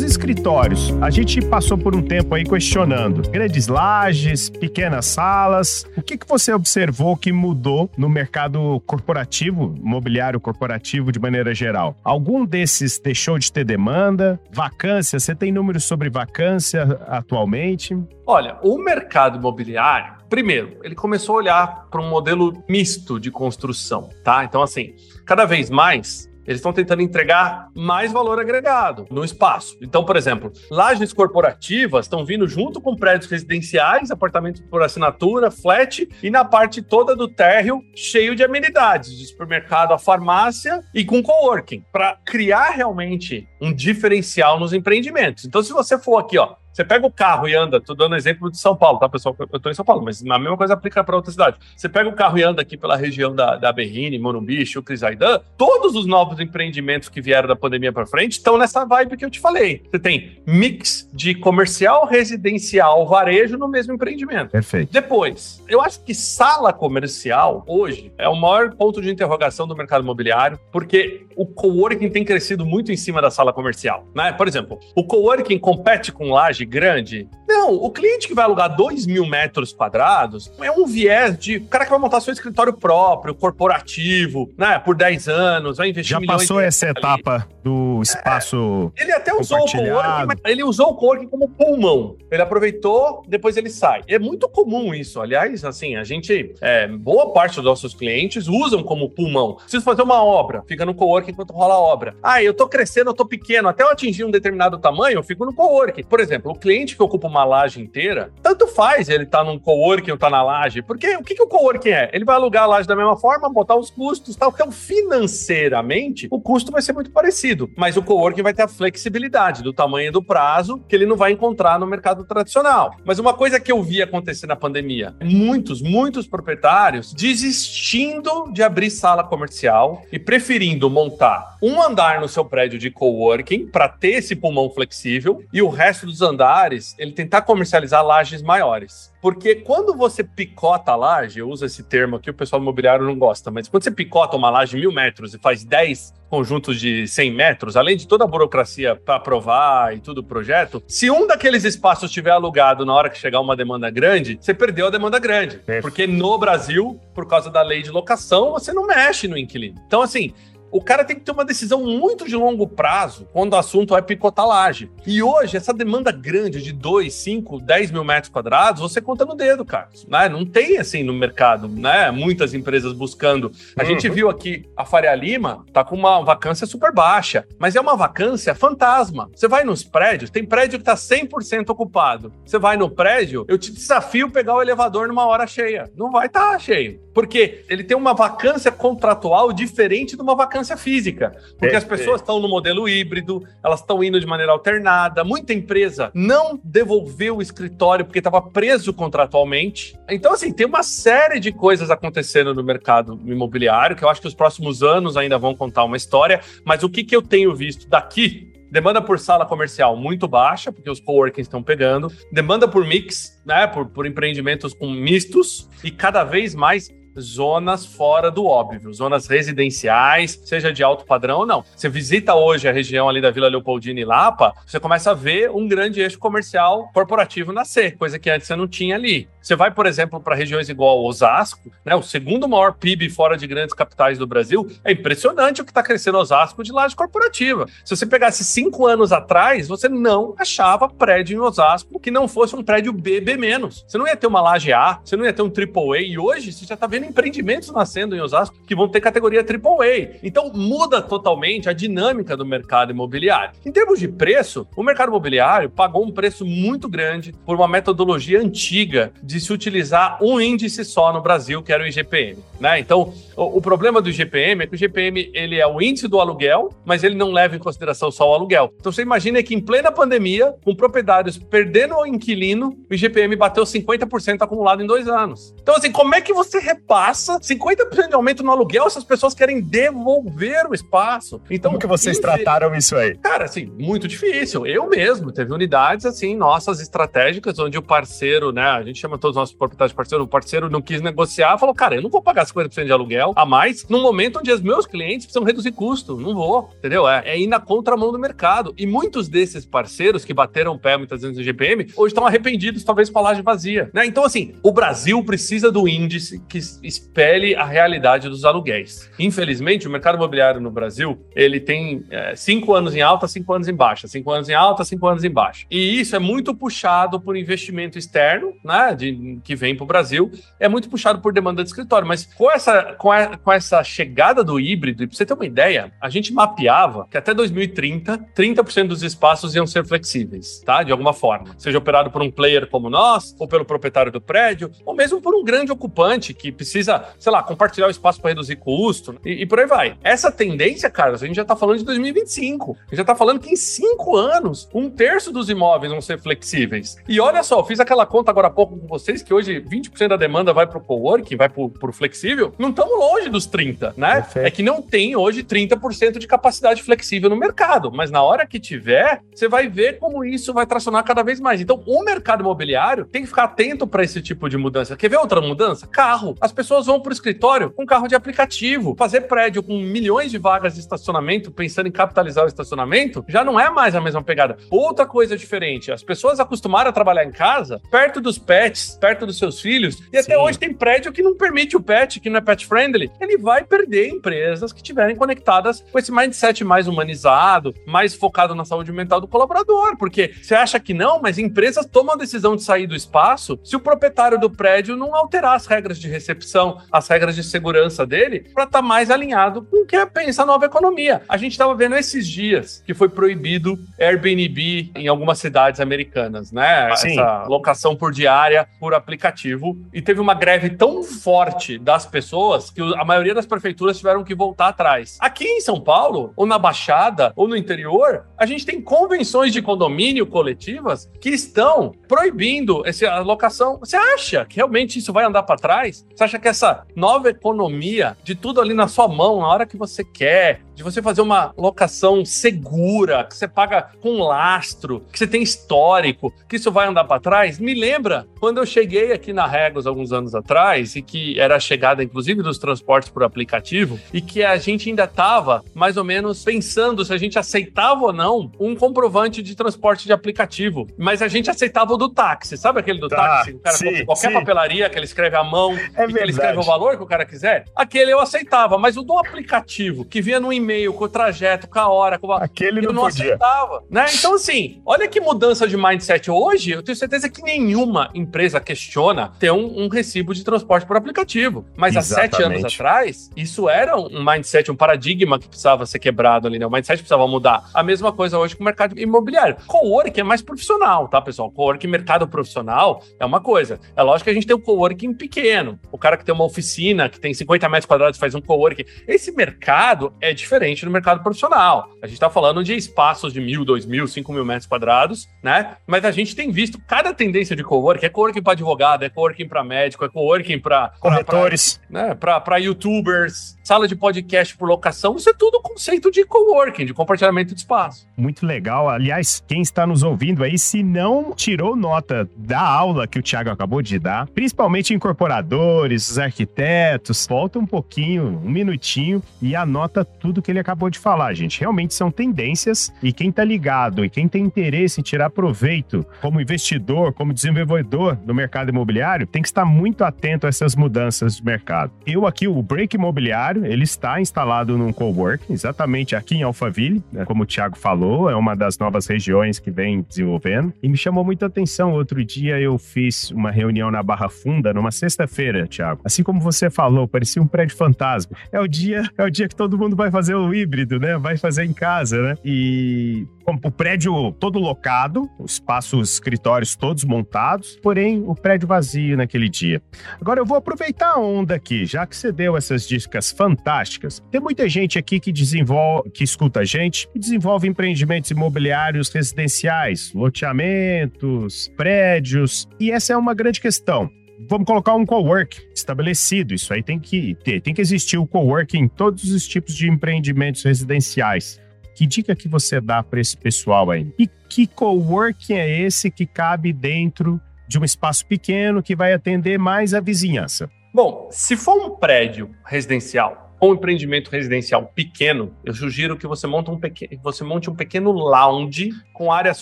Escritórios. A gente passou por um tempo aí questionando grandes lajes, pequenas salas. O que, que você observou que mudou no mercado corporativo, imobiliário corporativo de maneira geral? Algum desses deixou de ter demanda? Vacância? Você tem números sobre vacância atualmente? Olha, o mercado imobiliário, primeiro, ele começou a olhar para um modelo misto de construção, tá? Então, assim, cada vez mais eles estão tentando entregar mais valor agregado no espaço. Então, por exemplo, lajes corporativas estão vindo junto com prédios residenciais, apartamentos por assinatura, flat, e na parte toda do térreo, cheio de amenidades, de supermercado, a farmácia e com coworking, para criar realmente um diferencial nos empreendimentos. Então, se você for aqui, ó, você pega o carro e anda, tô dando exemplo de São Paulo, tá, pessoal? Eu tô em São Paulo, mas a mesma coisa aplica para outra cidade. Você pega o carro e anda aqui pela região da, da Berrine, Morumbi, Chucrizaidan, todos os novos empreendimentos que vieram da pandemia para frente estão nessa vibe que eu te falei. Você tem mix de comercial, residencial, varejo no mesmo empreendimento. Perfeito. Depois, eu acho que sala comercial, hoje, é o maior ponto de interrogação do mercado imobiliário, porque o coworking tem crescido muito em cima da sala comercial. Né? Por exemplo, o coworking compete com laje grande? Não, o cliente que vai alugar 2 mil metros quadrados é um viés de o cara que vai montar seu escritório próprio, corporativo, né? Por 10 anos, vai investir Já passou essa ali. etapa do espaço. É, ele até usou o coworking, mas ele usou o coworking como pulmão. Ele aproveitou, depois ele sai. É muito comum isso. Aliás, assim, a gente, é, boa parte dos nossos clientes usam como pulmão. Preciso fazer uma obra, fica no coworking enquanto rola a obra. Ah, eu tô crescendo, eu tô pequeno, até eu atingir um determinado tamanho, eu fico no coworking. Por exemplo, o cliente que ocupa uma laje inteira, tanto faz ele tá num coworking ou tá na laje, porque o que, que o coworking é? Ele vai alugar a laje da mesma forma, botar os custos tal. Então, financeiramente, o custo vai ser muito parecido, mas o coworking vai ter a flexibilidade do tamanho do prazo que ele não vai encontrar no mercado tradicional. Mas uma coisa que eu vi acontecer na pandemia, muitos, muitos proprietários desistindo de abrir sala comercial e preferindo montar um andar no seu prédio de coworking para ter esse pulmão flexível e o resto dos andares andares, ele tentar comercializar lajes maiores. Porque quando você picota a laje, eu uso esse termo aqui, o pessoal imobiliário não gosta, mas quando você picota uma laje de mil metros e faz 10 conjuntos de 100 metros, além de toda a burocracia para aprovar e tudo o projeto, se um daqueles espaços estiver alugado na hora que chegar uma demanda grande, você perdeu a demanda grande. Porque no Brasil, por causa da lei de locação, você não mexe no inquilino. Então, assim, o cara tem que ter uma decisão muito de longo prazo quando o assunto é picotar laje. E hoje, essa demanda grande de 2, 5, 10 mil metros quadrados, você conta no dedo, cara. Né? Não tem assim no mercado, né? Muitas empresas buscando. A uhum. gente viu aqui a Faria Lima tá com uma vacância super baixa, mas é uma vacância fantasma. Você vai nos prédios, tem prédio que tá 100% ocupado. Você vai no prédio, eu te desafio pegar o elevador numa hora cheia. Não vai estar tá cheio. Porque ele tem uma vacância contratual diferente de uma vacância vacância física, porque as pessoas estão no modelo híbrido, elas estão indo de maneira alternada. Muita empresa não devolveu o escritório porque estava preso contratualmente. Então, assim, tem uma série de coisas acontecendo no mercado imobiliário que eu acho que os próximos anos ainda vão contar uma história. Mas o que, que eu tenho visto daqui Demanda por sala comercial muito baixa, porque os coworkings estão pegando. Demanda por mix, né? Por, por empreendimentos com mistos. E cada vez mais zonas fora do óbvio, zonas residenciais, seja de alto padrão ou não. Você visita hoje a região ali da Vila Leopoldina e Lapa, você começa a ver um grande eixo comercial corporativo nascer, coisa que antes você não tinha ali. Você vai, por exemplo, para regiões igual Osasco, né, o segundo maior PIB fora de grandes capitais do Brasil, é impressionante o que está crescendo Osasco de laje corporativa. Se você pegasse cinco anos atrás, você não achava prédio em Osasco que não fosse um prédio BB. Você não ia ter uma laje A, você não ia ter um AAA, e hoje você já está vendo empreendimentos nascendo em Osasco que vão ter categoria AAA. Então muda totalmente a dinâmica do mercado imobiliário. Em termos de preço, o mercado imobiliário pagou um preço muito grande por uma metodologia antiga de se utilizar um índice só no Brasil, que era o IGPM. Né? Então, o, o, problema do IGPM é que o IGPM ele é o índice do aluguel, mas ele não leva em consideração só o aluguel. Então, você imagina que em plena pandemia, com proprietários perdendo o inquilino, o IGPM bateu 50% acumulado em dois anos. Então, assim, como é que você repassa 50% de aumento no aluguel? Essas pessoas querem devolver o espaço. Então, como que vocês trataram isso aí? Cara, assim, muito difícil. Eu mesmo, teve unidades, assim, nossas estratégicas, onde o parceiro, né, a gente chama todos os nossos proprietários parceiros, o parceiro não quis negociar, falou, cara, eu não vou pagar 50% de aluguel a mais num momento onde os meus clientes precisam reduzir custo. Não vou, entendeu? É, é ir na contramão do mercado. E muitos desses parceiros que bateram o pé muitas vezes no GPM, hoje estão arrependidos, talvez com a laje vazia. Né? Então, assim, o Brasil precisa do índice que espelhe a realidade dos aluguéis. Infelizmente, o mercado imobiliário no Brasil, ele tem é, cinco anos em alta, cinco anos em baixa, cinco anos em alta, cinco anos em baixa. E isso é muito puxado por investimento externo, né, de, que vem para o Brasil, é muito puxado por demanda de escritório. Mas com essa, com, a, com essa chegada do híbrido, e para você ter uma ideia, a gente mapeava que até 2030, 30% dos espaços iam ser flexíveis, tá? De alguma forma. Seja operado por um player como nós, ou pelo proprietário do prédio, ou mesmo por um grande ocupante que precisa, sei lá, compartilhar o espaço para reduzir custo, e, e, por aí vai. Essa tendência, Carlos, a gente já está falando de 2025. A gente já está falando que em cinco anos, um terço dos imóveis vão ser flexíveis. E olha só, eu fiz aquela conta agora há pouco com vocês, que hoje 20% da demanda vai para o coworking, vai para o flexível. Não estamos longe dos 30, né? Perfeito. É que não tem hoje 30% de capacidade flexível no mercado, mas na hora que tiver, você vai ver como isso vai tracionar cada vez mais. Então, o mercado imobiliário tem que ficar atento para esse tipo de mudança. Quer ver outra mudança? Carro. As pessoas vão para o escritório com carro de aplicativo. Fazer prédio com milhões de vagas de estacionamento, pensando em capitalizar o estacionamento, já não é mais a mesma pegada. Outra coisa diferente, as pessoas acostumaram a trabalhar em casa, perto dos pets, perto dos seus filhos, e Sim. até hoje tem prédio que não permite o pet, que não é pet friendly. Ele vai perder empresas que estiverem conectadas com esse mindset mais humanizado, mais focado na saúde mental do colaborador, porque você acha que não, mas empresas tomam a decisão de sair do espaço se o proprietário do prédio não alterar as regras de recepção, as regras de segurança dele, para estar tá mais alinhado com o que é pensa a nova economia. A gente estava vendo esses dias que foi proibido Airbnb em algumas cidades americanas, né? Sim. Essa locação por diária por aplicativo. E teve uma greve tão forte das pessoas que a maioria das prefeituras tiveram que voltar atrás. Aqui em São Paulo, ou na Baixada, ou no interior, a gente tem convenções de condomínio coletivas que estão proibindo essa alocação. Você acha que realmente isso vai andar para trás? Você acha que essa nova economia de tudo ali na sua mão, na hora que você quer, de você fazer uma locação segura, que você paga com lastro, que você tem histórico, que isso vai andar para trás? Me lembra quando eu cheguei aqui na Regos alguns anos atrás e que era a chegada, inclusive, dos transportes por aplicativo e que a gente ainda estava mais ou menos pensando se a gente aceitava ou não um comprovante de transporte de aplicativo. Mas a gente aceitava o do táxi, sabe aquele do tá, táxi? O cara sim, qualquer sim. papelaria que ele escreve à mão é que ele escreve o valor que o cara quiser. Aquele eu aceitava, mas o do aplicativo, que vinha no e e-mail, com o trajeto, com a hora, com a... Aquele eu não podia. aceitava, né? Então, assim, olha que mudança de mindset. Hoje, eu tenho certeza que nenhuma empresa questiona ter um, um recibo de transporte por aplicativo. Mas há sete anos Exatamente. atrás, isso era um mindset, um paradigma que precisava ser quebrado ali, né? O mindset precisava mudar. A mesma coisa hoje com o mercado imobiliário. Coworking é mais profissional, tá, pessoal? Coworking, mercado profissional, é uma coisa. É lógico que a gente tem o coworking pequeno. O cara que tem uma oficina, que tem 50 metros quadrados, faz um coworking. Esse mercado é diferente do mercado profissional. A gente está falando de espaços de mil, dois mil, cinco mil metros quadrados, né? Mas a gente tem visto cada tendência de coworking. É coworking para advogado, é coworking para médico, é coworking para Corretores. né, para youtubers, sala de podcast por locação, isso é tudo conceito de coworking, de compartilhamento de espaço. Muito legal. Aliás, quem está nos ouvindo aí, se não tirou nota da aula que o Thiago acabou de dar, principalmente incorporadores, os arquitetos, volta um pouquinho, um minutinho e anota tudo que ele acabou de falar, gente. Realmente são tendências e quem tá ligado e quem tem interesse em tirar proveito como investidor, como desenvolvedor no mercado imobiliário, tem que estar muito atento a essas mudanças de mercado. Eu aqui, o Break Imobiliário, ele está instalado num coworking, exatamente aqui em Alphaville, né, como o Thiago falou, é uma das novas regiões que vem desenvolvendo. E me chamou muita atenção. Outro dia eu fiz uma reunião na Barra Funda, numa sexta-feira, Thiago. Assim como você falou, parecia um prédio fantasma. É o dia, é o dia que todo mundo vai fazer o híbrido, né? Vai fazer em casa, né? E o prédio todo locado, os espaços, escritórios todos montados, porém o prédio vazio naquele dia. Agora eu vou aproveitar a onda aqui, já que você deu essas dicas fantásticas. Tem muita gente aqui que desenvolve, que escuta a gente, e desenvolve empreendimentos imobiliários residenciais, loteamentos, prédios, e essa é uma grande questão. Vamos colocar um cowork estabelecido. Isso aí tem que ter, tem que existir o cowork em todos os tipos de empreendimentos residenciais. Que dica que você dá para esse pessoal aí? E que coworking é esse que cabe dentro de um espaço pequeno que vai atender mais a vizinhança? Bom, se for um prédio residencial um empreendimento residencial pequeno, eu sugiro que você monte um, pequeno, você monte um pequeno lounge com áreas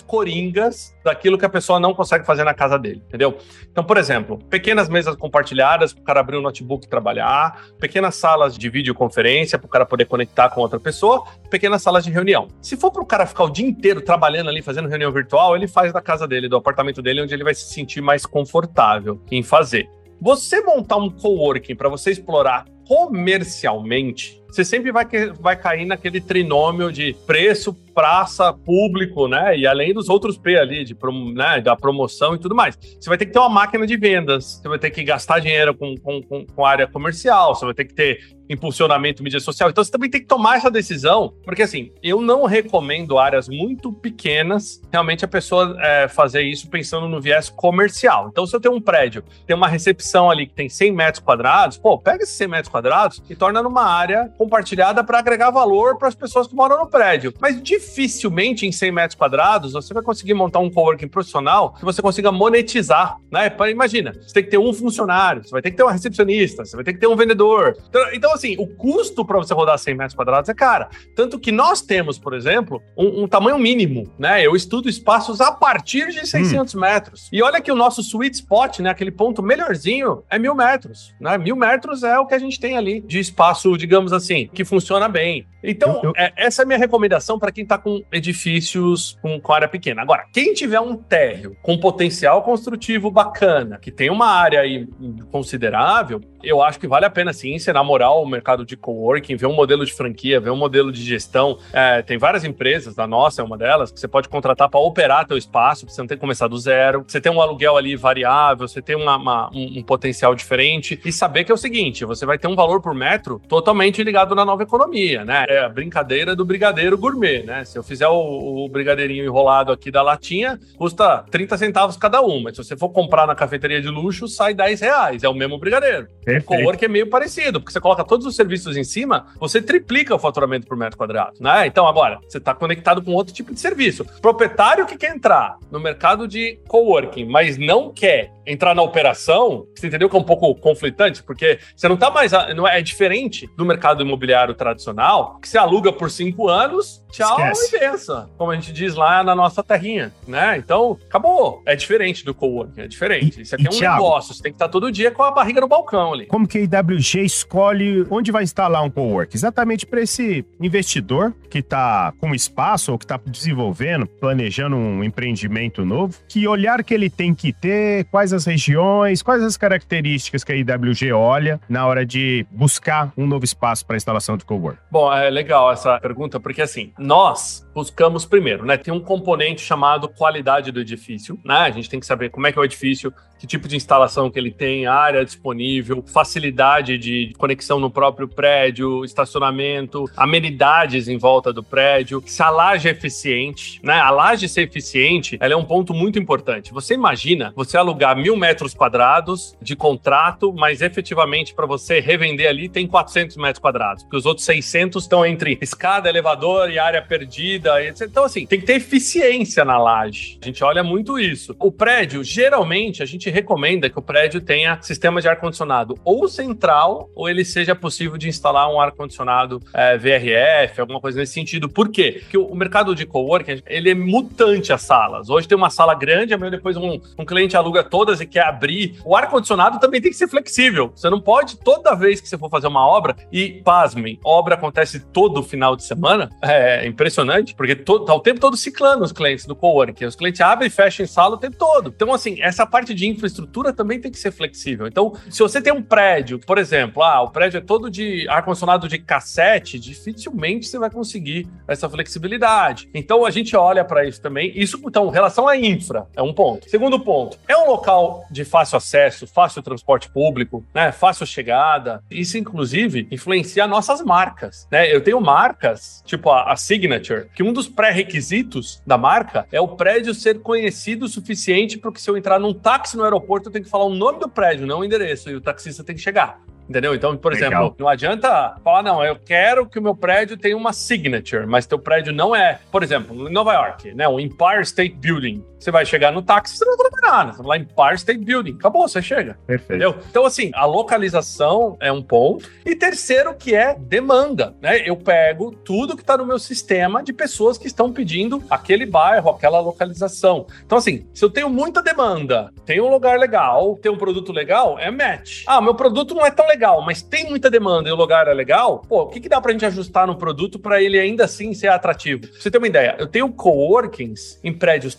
coringas daquilo que a pessoa não consegue fazer na casa dele, entendeu? Então, por exemplo, pequenas mesas compartilhadas para o cara abrir um notebook e trabalhar, pequenas salas de videoconferência para o cara poder conectar com outra pessoa, pequenas salas de reunião. Se for para o cara ficar o dia inteiro trabalhando ali, fazendo reunião virtual, ele faz da casa dele, do apartamento dele, onde ele vai se sentir mais confortável em fazer. Você montar um coworking para você explorar comercialmente, você sempre vai, vai cair naquele trinômio de preço, praça, público, né? E além dos outros P ali, de, né, da promoção e tudo mais. Você vai ter que ter uma máquina de vendas, você vai ter que gastar dinheiro com, com, com, com área comercial, você vai ter que ter impulsionamento mídia social. Então você também tem que tomar essa decisão, porque assim, eu não recomendo áreas muito pequenas, realmente a pessoa é, fazer isso pensando no viés comercial. Então, se eu tenho um prédio, tem uma recepção ali que tem 100 metros quadrados, pô, pega esses 100 metros quadrados e torna numa área compartilhada para agregar valor para as pessoas que moram no prédio. Mas dificilmente em 100 metros quadrados você vai conseguir montar um coworking profissional que você consiga monetizar, né? Imagina, você tem que ter um funcionário, você vai ter que ter uma recepcionista, você vai ter que ter um vendedor. Então, assim, o custo para você rodar 100 metros quadrados é cara. Tanto que nós temos, por exemplo, um, um tamanho mínimo, né? Eu estudo espaços a partir de 600 hum. metros. E olha que o nosso sweet spot, né? Aquele ponto melhorzinho é mil metros, né? Mil metros é o que a gente tem ali de espaço, digamos assim, que funciona bem. Então, eu, eu... É, essa é a minha recomendação para quem está com edifícios com, com, área pequena. Agora, quem tiver um térreo com potencial construtivo bacana, que tem uma área aí considerável, eu acho que vale a pena sim se namorar o mercado de coworking, ver um modelo de franquia, ver um modelo de gestão. É, tem várias empresas, a nossa é uma delas, que você pode contratar para operar teu espaço, pra você não ter que começar do zero. Você tem um aluguel ali variável, você tem uma, uma, um, um potencial diferente e saber que é o seguinte, você vai ter um valor por metro totalmente ligado na nova economia, né? É a brincadeira do brigadeiro gourmet, né? Se eu fizer o, o brigadeirinho enrolado aqui da latinha, custa 30 centavos cada um, mas se você for comprar na cafeteria de luxo, sai 10 reais, é o mesmo brigadeiro. O cowork é meio parecido, porque você coloca todos os serviços em cima, você triplica o faturamento por metro quadrado, né? Então agora, você está conectado com outro tipo de serviço. Proprietário que quer entrar no mercado de coworking, mas não quer entrar na operação, você entendeu que é um pouco conflitante, porque você não está mais, não é, é diferente do mercado imobiliário tradicional, que você aluga por cinco anos tchau Esquece. e benção. Como a gente diz lá na nossa terrinha, né? Então, acabou. É diferente do coworking, é diferente. E- Isso aqui é um Thiago? negócio, você tem que estar todo dia com a barriga no balcão ali. Como que a IWG escolhe onde vai instalar um cowork? Exatamente para esse investidor que está com espaço ou que está desenvolvendo, planejando um empreendimento novo. Que olhar que ele tem que ter, quais as regiões, quais as características que a IWG olha na hora de buscar um novo espaço para instalação de cowork? Bom, é legal essa pergunta, porque assim, nós buscamos primeiro, né? Tem um componente chamado qualidade do edifício, né? A gente tem que saber como é que é o edifício, que tipo de instalação que ele tem, área disponível, facilidade de conexão no próprio prédio, estacionamento, amenidades em volta do prédio, se a laje é eficiente, né? A laje ser eficiente, ela é um ponto muito importante. Você imagina você alugar mil metros quadrados de contrato, mas efetivamente para você revender ali tem 400 metros quadrados, porque os outros 600 estão entre escada, elevador e área perdida. etc. Então, assim, tem que ter eficiência na laje. A gente olha muito isso. O prédio, geralmente, a gente recomenda que o prédio tenha sistema de ar-condicionado ou central, ou ele seja possível de instalar um ar-condicionado é, VRF, alguma coisa nesse sentido. Por quê? Porque o mercado de coworking, ele é mutante as salas. Hoje tem uma sala grande, amanhã depois um, um cliente aluga todas e quer abrir. O ar-condicionado também tem que ser flexível. Você não pode, toda vez que você for fazer uma obra, e pasmem, obra acontece todo final de semana, é impressionante, porque to, tá o tempo todo ciclando os clientes do coworking. Os clientes abrem e fecham em sala o tempo todo. Então, assim, essa parte de infraestrutura também tem que ser flexível. Então, se você tem um prédio, por exemplo, ah, o prédio é todo de ar-condicionado de cassete, dificilmente você vai conseguir essa flexibilidade. Então, a gente olha para isso também. Isso, então, relação à infra, é um ponto. Segundo ponto, é um local de fácil acesso, fácil transporte público, né? Fácil chegada. Isso, inclusive, influencia nossas marcas, né? Eu tenho marcas, tipo a, a Signature, que um dos pré-requisitos da marca é o prédio ser conhecido o suficiente para que se eu entrar num táxi no aeroporto, eu tenho que falar o nome do prédio, não o endereço, e o taxista tem que chegar. Entendeu? Então, por Legal. exemplo, não adianta falar, não, eu quero que o meu prédio tenha uma signature, mas teu prédio não é, por exemplo, em Nova York, né? O Empire State Building. Você vai chegar no táxi, você não vai falar nada. Você vai lá Empire State Building. Acabou, você chega. Perfeito. Entendeu? Então, assim, a localização é um ponto. E terceiro, que é demanda, né? Eu pego tudo que está no meu sistema de pessoas que estão pedindo aquele bairro, aquela localização. Então, assim, se eu tenho muita demanda, tenho um lugar legal, tenho um produto legal, é match. Ah, meu produto não é tão legal, mas tem muita demanda e o lugar é legal, pô, o que, que dá pra gente ajustar no produto para ele ainda assim ser atrativo? Pra você ter uma ideia, eu tenho coworkings em prédios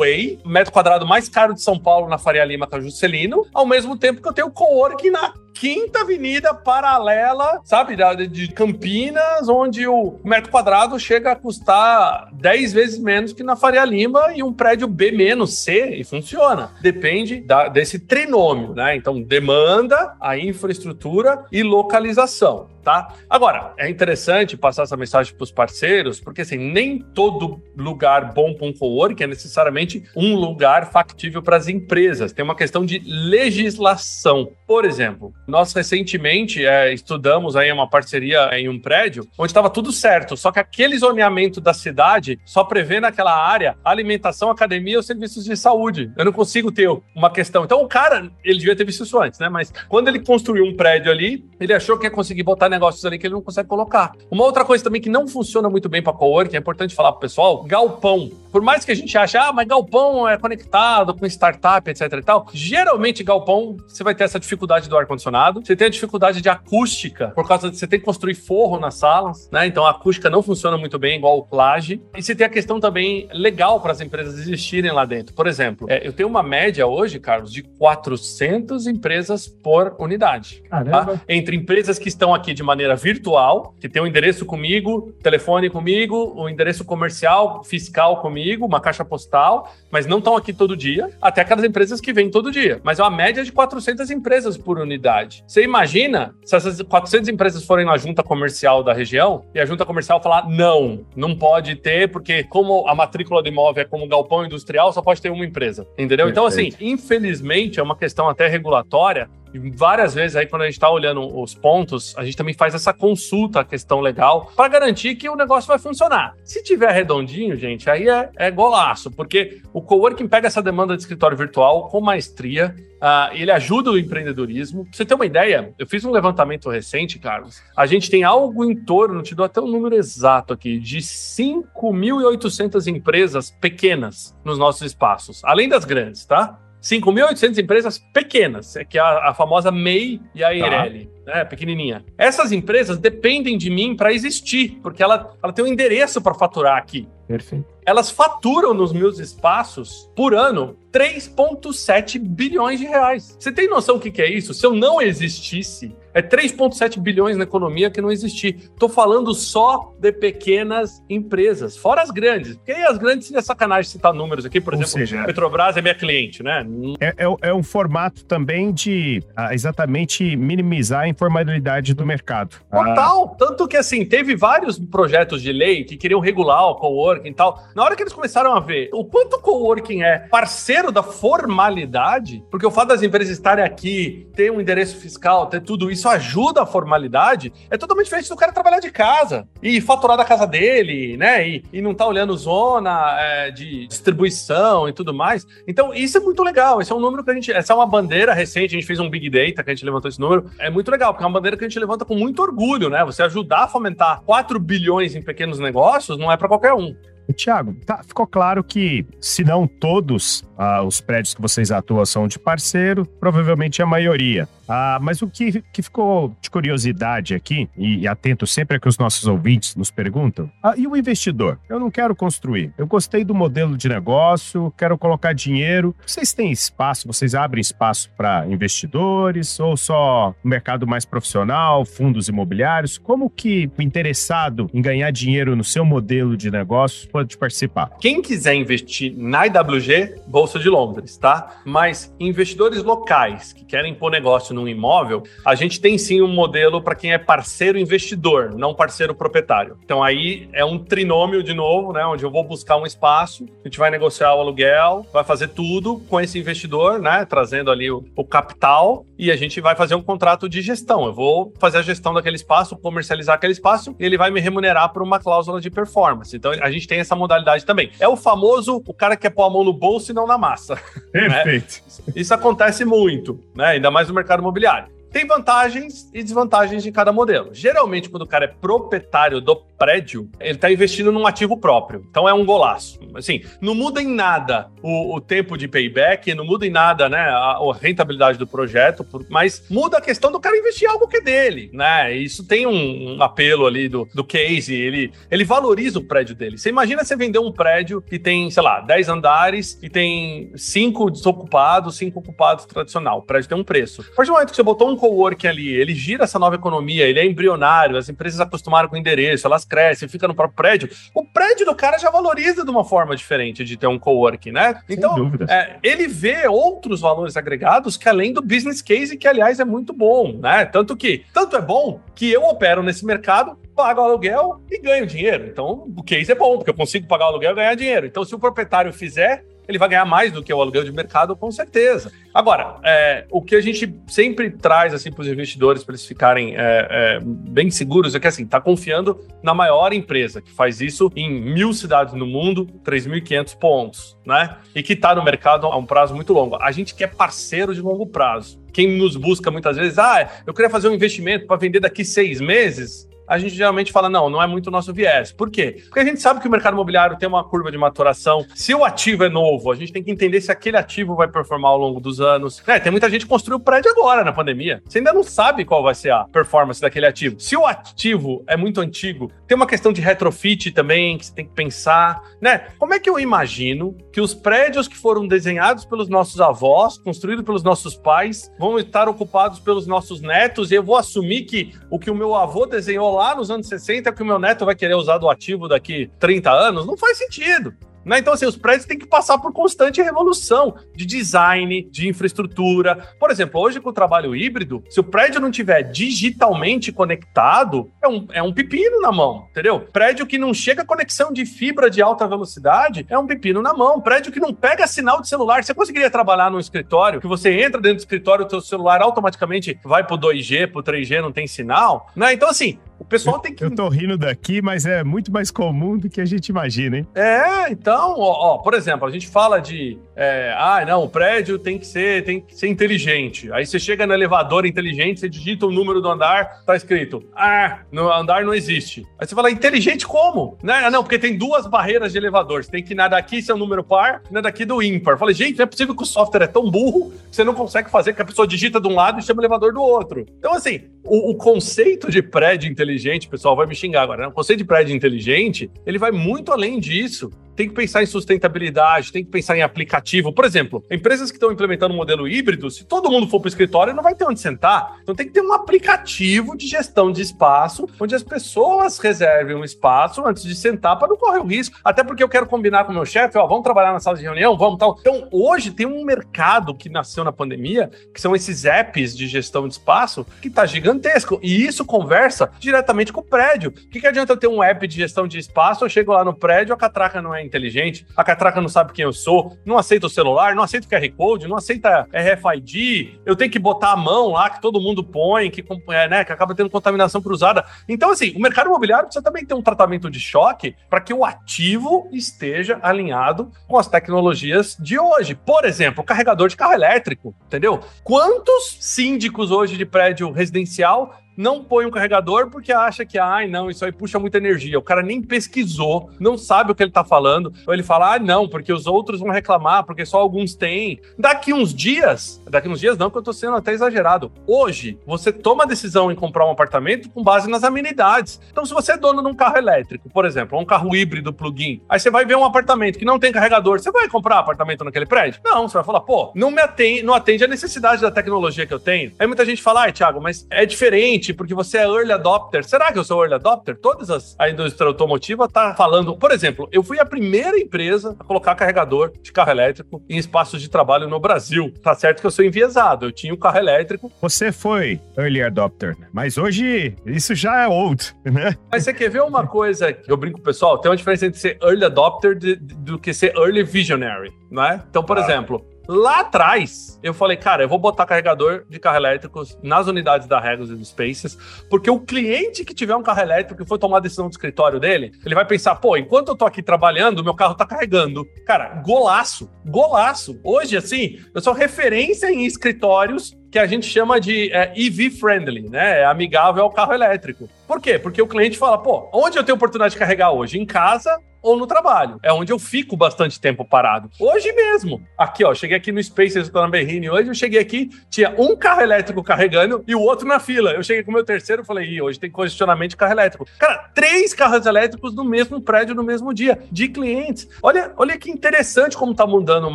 AAA, metro quadrado mais caro de São Paulo, na Faria Lima, com a Juscelino, ao mesmo tempo que eu tenho coworking na quinta avenida paralela, sabe, de Campinas, onde o metro quadrado chega a custar 10 vezes menos que na Faria Lima e um prédio B menos C e funciona. Depende da- desse trinômio, né? Então, demanda, a infraestrutura e localização. Tá? Agora, é interessante passar essa mensagem para os parceiros, porque assim, nem todo lugar bom para um coworking é necessariamente um lugar factível para as empresas. Tem uma questão de legislação. Por exemplo, nós recentemente é, estudamos aí uma parceria em um prédio onde estava tudo certo, só que aquele zoneamento da cidade só prevê naquela área alimentação, academia ou serviços de saúde. Eu não consigo ter uma questão. Então, o cara, ele devia ter visto isso antes, né? Mas quando ele construiu um prédio ali, ele achou que ia conseguir botar negócios ali que ele não consegue colocar. Uma outra coisa também que não funciona muito bem para coworking, é importante falar pro pessoal, galpão. Por mais que a gente ache, ah, mas galpão é conectado com startup, etc e tal, geralmente galpão você vai ter essa dificuldade do ar-condicionado, você tem a dificuldade de acústica, por causa de você ter que construir forro nas salas, né? Então a acústica não funciona muito bem, igual laje. E você tem a questão também legal para as empresas existirem lá dentro. Por exemplo, é, eu tenho uma média hoje, Carlos, de 400 empresas por unidade. Tá? Entre empresas que estão aqui de maneira virtual, que tem o endereço comigo, telefone comigo, o endereço comercial, fiscal comigo, uma caixa postal, mas não estão aqui todo dia, até aquelas empresas que vêm todo dia. Mas é uma média de 400 empresas por unidade. Você imagina se essas 400 empresas forem na junta comercial da região e a junta comercial falar não, não pode ter, porque como a matrícula do imóvel é como galpão industrial, só pode ter uma empresa. Entendeu? Então, assim, infelizmente, é uma questão até regulatória várias vezes aí, quando a gente está olhando os pontos, a gente também faz essa consulta, a questão legal, para garantir que o negócio vai funcionar. Se tiver redondinho, gente, aí é, é golaço, porque o coworking pega essa demanda de escritório virtual com maestria, uh, ele ajuda o empreendedorismo. Pra você ter uma ideia, eu fiz um levantamento recente, Carlos. A gente tem algo em torno, te dou até o um número exato aqui, de 5.800 empresas pequenas nos nossos espaços, além das grandes, tá? 5.800 empresas pequenas, que é a, a famosa MEI e a Eireli. Tá né, pequenininha. Essas empresas dependem de mim para existir, porque ela, ela tem um endereço para faturar aqui. Perfeito. Elas faturam nos meus espaços por ano 3,7 bilhões de reais. Você tem noção do que, que é isso? Se eu não existisse, é 3,7 bilhões na economia que não existir. Estou falando só de pequenas empresas, fora as grandes. Porque aí as grandes seria sacanagem citar números aqui, por Ou exemplo, seja, Petrobras é minha cliente, né? É, é, é um formato também de ah, exatamente minimizar a informalidade do mercado. Total. Ah. Tanto que, assim, teve vários projetos de lei que queriam regular o coworking e tal. Na hora que eles começaram a ver o quanto o coworking é parceiro da formalidade, porque o fato das empresas estarem aqui, ter um endereço fiscal, ter tudo isso ajuda a formalidade, é totalmente diferente do cara trabalhar de casa e faturar da casa dele, né? E, e não tá olhando zona é, de distribuição e tudo mais. Então, isso é muito legal. Esse é um número que a gente. Essa é uma bandeira recente, a gente fez um Big Data que a gente levantou esse número. É muito legal, porque é uma bandeira que a gente levanta com muito orgulho, né? Você ajudar a fomentar 4 bilhões em pequenos negócios não é para qualquer um. Tiago, tá, ficou claro que, se não todos ah, os prédios que vocês atuam são de parceiro, provavelmente a maioria. Ah, mas o que, que ficou de curiosidade aqui, e, e atento sempre a que os nossos ouvintes nos perguntam, ah, e o investidor? Eu não quero construir. Eu gostei do modelo de negócio, quero colocar dinheiro. Vocês têm espaço, vocês abrem espaço para investidores ou só mercado mais profissional, fundos imobiliários? Como que o interessado em ganhar dinheiro no seu modelo de negócio pode participar? Quem quiser investir na IWG, Bolsa de Londres, tá? Mas investidores locais que querem pôr negócio no num imóvel, a gente tem sim um modelo para quem é parceiro investidor, não parceiro proprietário. Então aí é um trinômio de novo, né? Onde eu vou buscar um espaço, a gente vai negociar o aluguel, vai fazer tudo com esse investidor, né? Trazendo ali o, o capital e a gente vai fazer um contrato de gestão. Eu vou fazer a gestão daquele espaço, comercializar aquele espaço e ele vai me remunerar por uma cláusula de performance. Então a gente tem essa modalidade também. É o famoso o cara que quer pôr a mão no bolso e não na massa. Né? Perfeito. Né? Isso acontece muito, né? Ainda mais no mercado imobiliário. Tem vantagens e desvantagens de cada modelo. Geralmente, quando o cara é proprietário do prédio, ele está investindo num ativo próprio. Então é um golaço. Assim, não muda em nada o, o tempo de payback, não muda em nada, né, a, a, rentabilidade do projeto, mas muda a questão do cara investir algo que é dele, né? Isso tem um, um apelo ali do, do case, ele, ele valoriza o prédio dele. Você imagina você vender um prédio que tem, sei lá, 10 andares e tem cinco desocupados, cinco ocupados tradicional. O prédio tem um preço. A partir do momento que você botou um coworking ali, ele gira essa nova economia, ele é embrionário, as empresas acostumaram com o endereço, elas crescem, fica no próprio prédio. O prédio do cara já valoriza de uma forma diferente de ter um coworking, né? Sem então, é, ele vê outros valores agregados que além do business case, que aliás é muito bom, né? Tanto que, tanto é bom que eu opero nesse mercado, pago aluguel e ganho dinheiro. Então, o case é bom, porque eu consigo pagar o aluguel e ganhar dinheiro. Então, se o proprietário fizer, ele vai ganhar mais do que o aluguel de mercado, com certeza. Agora, é, o que a gente sempre traz assim para os investidores, para eles ficarem é, é, bem seguros, é que assim, está confiando na maior empresa, que faz isso em mil cidades no mundo, 3.500 pontos, né? E que está no mercado a um prazo muito longo. A gente quer parceiro de longo prazo. Quem nos busca muitas vezes, ah, eu queria fazer um investimento para vender daqui seis meses, a gente geralmente fala, não, não é muito o nosso viés. Por quê? Porque a gente sabe que o mercado imobiliário tem uma curva de maturação. Se o ativo é novo, a gente tem que entender se aquele ativo vai performar ao longo dos anos. É, tem muita gente que construiu prédio agora, na pandemia. Você ainda não sabe qual vai ser a performance daquele ativo. Se o ativo é muito antigo, tem uma questão de retrofit também que você tem que pensar, né? Como é que eu imagino que os prédios que foram desenhados pelos nossos avós, construídos pelos nossos pais, vão estar ocupados pelos nossos netos e eu vou assumir que o que o meu avô desenhou lá lá nos anos 60 que o meu neto vai querer usar do ativo daqui 30 anos, não faz sentido. Né? Então, assim, os prédios têm que passar por constante revolução de design, de infraestrutura. Por exemplo, hoje com o trabalho híbrido, se o prédio não tiver digitalmente conectado, é um, é um pepino na mão, entendeu? Prédio que não chega a conexão de fibra de alta velocidade, é um pepino na mão. Prédio que não pega sinal de celular. Você conseguiria trabalhar num escritório que você entra dentro do escritório, o teu celular automaticamente vai pro 2G, pro 3G, não tem sinal, né? Então, assim, o pessoal tem que. Eu tô rindo daqui, mas é muito mais comum do que a gente imagina, hein? É, então, ó, ó por exemplo, a gente fala de. É, ah, não, o prédio tem que ser, tem que ser inteligente. Aí você chega no elevador inteligente, você digita o número do andar, tá escrito, ah, no andar não existe. Aí você fala, inteligente como? Né? Ah, não, porque tem duas barreiras de elevador. Você tem que ir na daqui, seu número par, na daqui do ímpar. Eu falei, gente, não é possível que o software é tão burro que você não consegue fazer que a pessoa digita de um lado e chama o elevador do outro. Então, assim, o, o conceito de prédio inteligente, pessoal vai me xingar agora, né? O conceito de prédio inteligente, ele vai muito além disso tem que pensar em sustentabilidade, tem que pensar em aplicativo. Por exemplo, empresas que estão implementando um modelo híbrido, se todo mundo for para o escritório, não vai ter onde sentar. Então tem que ter um aplicativo de gestão de espaço, onde as pessoas reservem um espaço antes de sentar para não correr o risco. Até porque eu quero combinar com o meu chefe, ó, vamos trabalhar na sala de reunião, vamos tal. Então, hoje tem um mercado que nasceu na pandemia, que são esses apps de gestão de espaço, que está gigantesco. E isso conversa diretamente com o prédio. O que, que adianta eu ter um app de gestão de espaço, eu chego lá no prédio, a catraca não é inteligente, a catraca não sabe quem eu sou, não aceita o celular, não aceita o QR Code, não aceita RFID, eu tenho que botar a mão lá que todo mundo põe, que, é, né, que acaba tendo contaminação cruzada. Então, assim, o mercado imobiliário precisa também ter um tratamento de choque para que o ativo esteja alinhado com as tecnologias de hoje. Por exemplo, carregador de carro elétrico, entendeu? Quantos síndicos hoje de prédio residencial não põe um carregador porque acha que, ai, não, isso aí puxa muita energia. O cara nem pesquisou, não sabe o que ele tá falando. Ou ele fala, ah, não, porque os outros vão reclamar, porque só alguns têm. Daqui uns dias, daqui uns dias não, que eu tô sendo até exagerado. Hoje, você toma a decisão em comprar um apartamento com base nas amenidades. Então, se você é dono de um carro elétrico, por exemplo, um carro híbrido plug-in, aí você vai ver um apartamento que não tem carregador, você vai comprar apartamento naquele prédio? Não, você vai falar, pô, não me atende, não atende a necessidade da tecnologia que eu tenho. Aí muita gente fala, ai, Thiago, mas é diferente porque você é early adopter. Será que eu sou early adopter? Todas as, a indústria automotiva tá falando. Por exemplo, eu fui a primeira empresa a colocar carregador de carro elétrico em espaços de trabalho no Brasil. Tá certo que eu sou enviesado, eu tinha um carro elétrico. Você foi early adopter, mas hoje isso já é old, né? Mas você quer ver uma coisa que eu brinco, pessoal? Tem uma diferença entre ser early adopter de, de, do que ser early visionary, não é? Então, por ah. exemplo, Lá atrás, eu falei, cara, eu vou botar carregador de carro elétrico nas unidades da Regos e do Spaces, porque o cliente que tiver um carro elétrico e for tomar a decisão do escritório dele, ele vai pensar, pô, enquanto eu tô aqui trabalhando, meu carro tá carregando. Cara, golaço, golaço. Hoje, assim, eu sou referência em escritórios que a gente chama de é, EV friendly, né? É amigável ao carro elétrico. Por quê? Porque o cliente fala, pô, onde eu tenho oportunidade de carregar hoje? Em casa ou no trabalho. É onde eu fico bastante tempo parado. Hoje mesmo. Aqui, ó, cheguei aqui no Spaces do Berrini hoje, eu cheguei aqui, tinha um carro elétrico carregando e o outro na fila. Eu cheguei com o meu terceiro e falei, Ih, hoje tem congestionamento de carro elétrico. Cara, três carros elétricos no mesmo prédio no mesmo dia, de clientes. Olha, olha que interessante como tá mudando o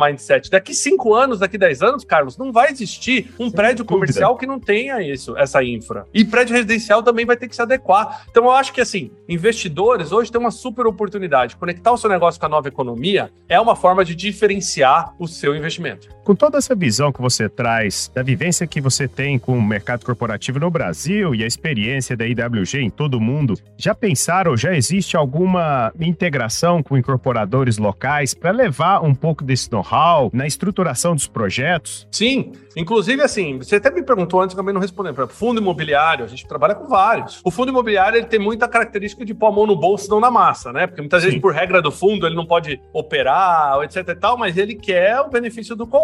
mindset. Daqui cinco anos, daqui dez anos, Carlos, não vai existir um prédio comercial que não tenha isso, essa infra. E prédio residencial também vai ter que se adequar. Então eu acho que assim, investidores hoje têm uma super oportunidade conectar o seu negócio com a nova economia é uma forma de diferenciar o seu investimento. Com toda essa visão que você traz, da vivência que você tem com o mercado corporativo no Brasil e a experiência da IWG em todo o mundo, já pensaram, já existe alguma integração com incorporadores locais para levar um pouco desse know-how na estruturação dos projetos? Sim, inclusive assim, você até me perguntou antes, também não respondendo. Fundo imobiliário, a gente trabalha com vários. O fundo imobiliário ele tem muita característica de pôr a mão no bolso, não na massa, né? Porque muitas Sim. vezes, por regra do fundo, ele não pode operar, etc e tal, mas ele quer o benefício do co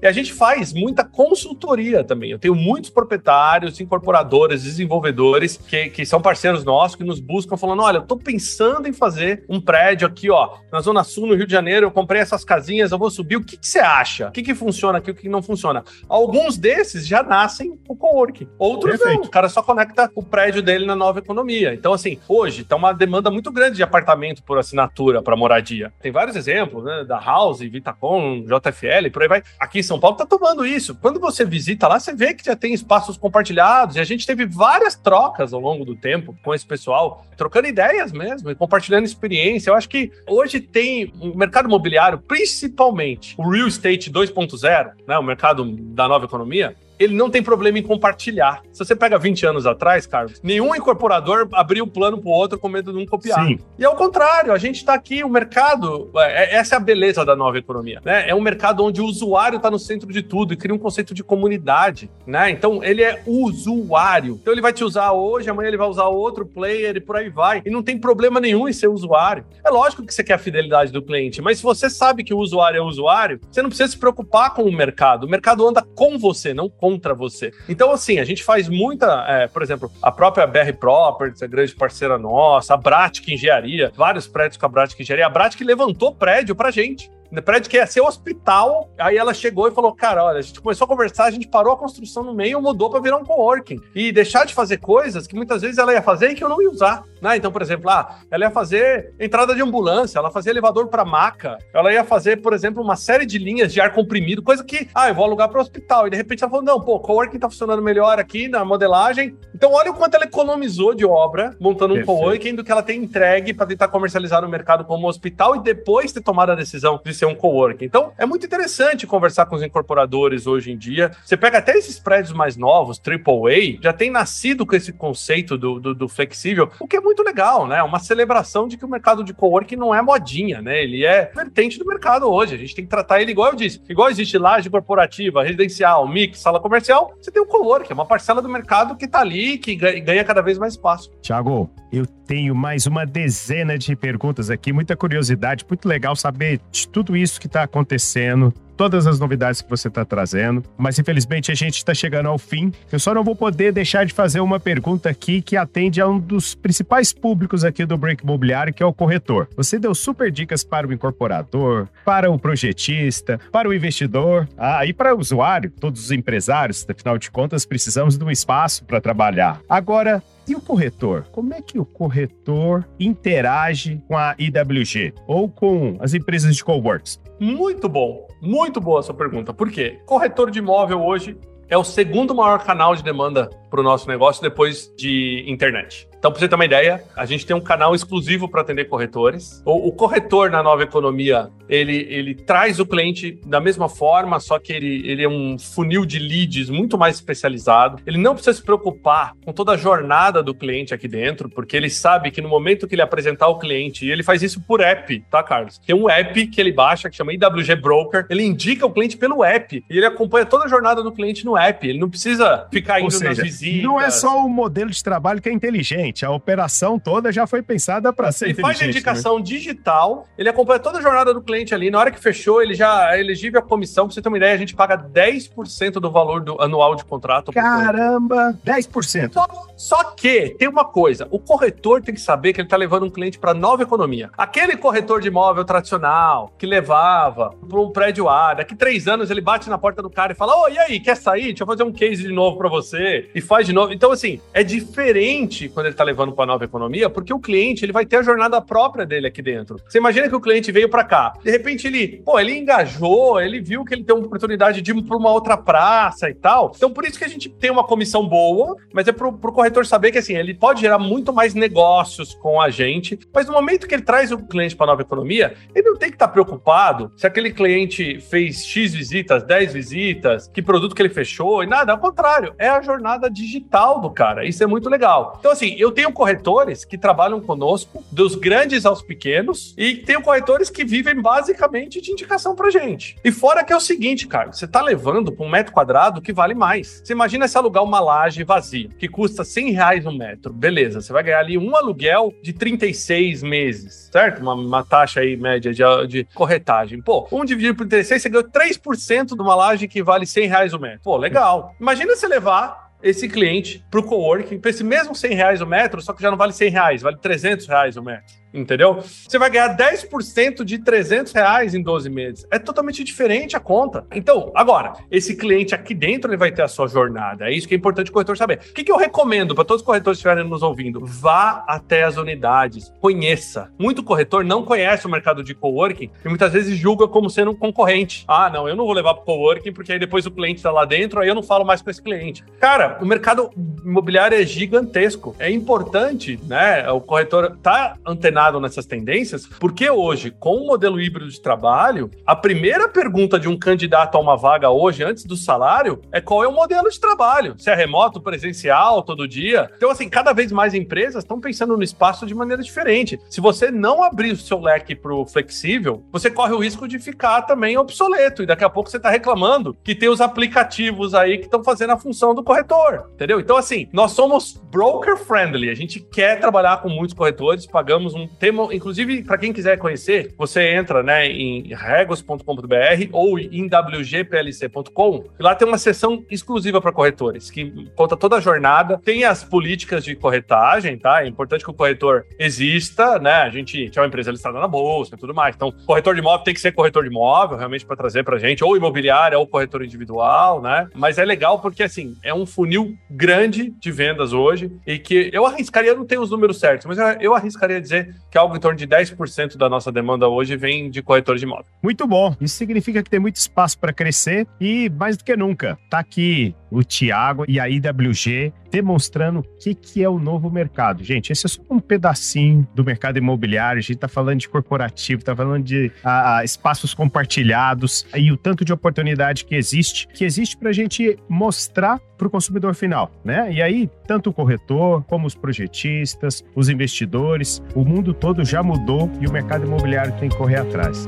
e a gente faz muita consultoria também. Eu tenho muitos proprietários, incorporadores, desenvolvedores que, que são parceiros nossos, que nos buscam falando: olha, eu tô pensando em fazer um prédio aqui, ó, na Zona Sul, no Rio de Janeiro, eu comprei essas casinhas, eu vou subir. O que, que você acha? O que, que funciona aqui, o que não funciona? Alguns desses já nascem o co-work. Outros Perfeito. não. O cara só conecta o prédio dele na nova economia. Então, assim, hoje tá uma demanda muito grande de apartamento por assinatura assinatura para moradia. Tem vários exemplos, né? Da House, Vitacom, JFL, por aí vai. Aqui em São Paulo tá tomando isso. Quando você visita lá, você vê que já tem espaços compartilhados. E a gente teve várias trocas ao longo do tempo com esse pessoal, trocando ideias mesmo e compartilhando experiência. Eu acho que hoje tem o mercado imobiliário, principalmente o real estate 2.0, né? O mercado da nova economia ele não tem problema em compartilhar. Se você pega 20 anos atrás, Carlos, nenhum incorporador abriu o plano para o outro com medo de não copiar. Sim. E ao contrário, a gente está aqui, o mercado, é, essa é a beleza da nova economia. Né? É um mercado onde o usuário está no centro de tudo e cria um conceito de comunidade. Né? Então, ele é usuário. Então, ele vai te usar hoje, amanhã ele vai usar outro player e por aí vai. E não tem problema nenhum em ser usuário. É lógico que você quer a fidelidade do cliente, mas se você sabe que o usuário é usuário, você não precisa se preocupar com o mercado. O mercado anda com você, não com contra você. Então, assim, a gente faz muita, é, por exemplo, a própria BR Properties, a grande parceira nossa, a Bratic Engenharia, vários prédios com a Bratic Engenharia. A Bratic levantou prédio pra gente no prédio que ia ser hospital. Aí ela chegou e falou: Cara, olha, a gente começou a conversar, a gente parou a construção no meio, mudou para virar um coworking. E deixar de fazer coisas que muitas vezes ela ia fazer e que eu não ia usar. Né? Então, por exemplo, ah, ela ia fazer entrada de ambulância, ela fazia elevador para maca, ela ia fazer, por exemplo, uma série de linhas de ar comprimido, coisa que, ah, eu vou alugar para o hospital. E de repente ela falou: Não, pô, coworking tá funcionando melhor aqui na modelagem. Então, olha o quanto ela economizou de obra montando um Perfeito. coworking do que ela tem entregue para tentar comercializar no mercado como hospital e depois ter tomado a decisão de ser um coworking. Então, é muito interessante conversar com os incorporadores hoje em dia. Você pega até esses prédios mais novos, AAA, já tem nascido com esse conceito do, do, do flexível, o que é muito legal, né? Uma celebração de que o mercado de coworking não é modinha, né? Ele é vertente do mercado hoje. A gente tem que tratar ele igual eu disse. Igual existe laje corporativa, residencial, mix, sala comercial, você tem o coworking, é uma parcela do mercado que tá ali, que ganha cada vez mais espaço. Tiago, eu tenho mais uma dezena de perguntas aqui, muita curiosidade, muito legal saber de tudo isso que está acontecendo, todas as novidades que você está trazendo, mas infelizmente a gente está chegando ao fim. Eu só não vou poder deixar de fazer uma pergunta aqui que atende a um dos principais públicos aqui do Break Imobiliário, que é o corretor. Você deu super dicas para o incorporador, para o projetista, para o investidor, ah, e para o usuário, todos os empresários, afinal de contas, precisamos de um espaço para trabalhar. Agora, e o corretor? Como é que o corretor interage com a IWG ou com as empresas de coworks? Muito bom, muito boa a sua pergunta. Por quê? Corretor de imóvel hoje é o segundo maior canal de demanda para o nosso negócio depois de internet. Então, para você ter uma ideia, a gente tem um canal exclusivo para atender corretores. O, o, corretor na nova economia, ele, ele traz o cliente da mesma forma, só que ele, ele é um funil de leads muito mais especializado. Ele não precisa se preocupar com toda a jornada do cliente aqui dentro, porque ele sabe que no momento que ele apresentar o cliente, e ele faz isso por app, tá, Carlos? Tem um app que ele baixa, que chama IWG Broker, ele indica o cliente pelo app, e ele acompanha toda a jornada do cliente no app. Ele não precisa ficar indo seja, nas visitas. Não é só o modelo de trabalho que é inteligente a operação toda já foi pensada para ser Ele faz a indicação né? digital, ele acompanha toda a jornada do cliente ali. Na hora que fechou, ele já é elegível à comissão. Pra você ter uma ideia, a gente paga 10% do valor do anual de contrato. Caramba! 10%. Só, só que tem uma coisa: o corretor tem que saber que ele está levando um cliente para nova economia. Aquele corretor de imóvel tradicional que levava para um prédio A, daqui três anos ele bate na porta do cara e fala: Ô, oh, e aí, quer sair? Deixa eu fazer um case de novo para você. E faz de novo. Então, assim, é diferente quando ele está levando para a nova economia, porque o cliente ele vai ter a jornada própria dele aqui dentro. Você imagina que o cliente veio para cá, de repente ele, pô, ele engajou, ele viu que ele tem uma oportunidade de ir para uma outra praça e tal. Então por isso que a gente tem uma comissão boa, mas é para o corretor saber que assim ele pode gerar muito mais negócios com a gente, mas no momento que ele traz o cliente para a nova economia, ele não tem que estar tá preocupado se aquele cliente fez X visitas, 10 visitas, que produto que ele fechou e nada, ao contrário, é a jornada digital do cara. Isso é muito legal. Então assim, eu tenho corretores que trabalham conosco, dos grandes aos pequenos, e tenho corretores que vivem basicamente de indicação pra gente. E fora que é o seguinte, cara, você tá levando para um metro quadrado que vale mais. Você imagina se alugar uma laje vazia, que custa 100 reais um metro. Beleza, você vai ganhar ali um aluguel de 36 meses, certo? Uma, uma taxa aí média de, de corretagem. Pô, um dividido por 36, você ganhou 3% de uma laje que vale 100 reais o metro. Pô, legal. Imagina você levar esse cliente para o coworking, para esse mesmo 100 reais o metro, só que já não vale 100 reais, vale 300 reais o metro. Entendeu? Você vai ganhar 10% de 300 reais em 12 meses. É totalmente diferente a conta. Então, agora, esse cliente aqui dentro ele vai ter a sua jornada. É isso que é importante o corretor saber. O que, que eu recomendo para todos os corretores que estiverem nos ouvindo? Vá até as unidades, conheça. Muito corretor não conhece o mercado de coworking e muitas vezes julga como sendo um concorrente. Ah, não, eu não vou levar para coworking porque aí depois o cliente está lá dentro, aí eu não falo mais com esse cliente. Cara, o mercado imobiliário é gigantesco. É importante, né? O corretor tá antenado nessas tendências, porque hoje, com o modelo híbrido de trabalho, a primeira pergunta de um candidato a uma vaga hoje, antes do salário, é qual é o modelo de trabalho. Se é remoto, presencial, todo dia. Então, assim, cada vez mais empresas estão pensando no espaço de maneira diferente. Se você não abrir o seu leque para o flexível, você corre o risco de ficar também obsoleto. E daqui a pouco você está reclamando que tem os aplicativos aí que estão fazendo a função do corretor. Entendeu? Então, assim, nós somos broker friendly. A gente quer trabalhar com muitos corretores, pagamos um inclusive, para quem quiser conhecer, você entra né, em regos.com.br ou em wgplc.com. Lá tem uma seção exclusiva para corretores, que conta toda a jornada. Tem as políticas de corretagem, tá? É importante que o corretor exista, né? A gente é uma empresa listada na bolsa e tudo mais. Então, corretor de imóvel tem que ser corretor de imóvel, realmente, para trazer para gente, ou imobiliária, ou corretor individual, né? Mas é legal porque, assim, é um funil grande de vendas hoje e que eu arriscaria, não tenho os números certos, mas eu arriscaria dizer que algo em torno de 10% da nossa demanda hoje vem de corretores de imóvel. Muito bom. Isso significa que tem muito espaço para crescer e, mais do que nunca, tá aqui o Tiago e a IWG demonstrando o que, que é o novo mercado. Gente, esse é só um pedacinho do mercado imobiliário. A gente está falando de corporativo, está falando de a, a, espaços compartilhados e o tanto de oportunidade que existe, que existe para a gente mostrar para o consumidor final, né? E aí, tanto o corretor, como os projetistas, os investidores, o mundo todo já mudou e o mercado imobiliário tem que correr atrás.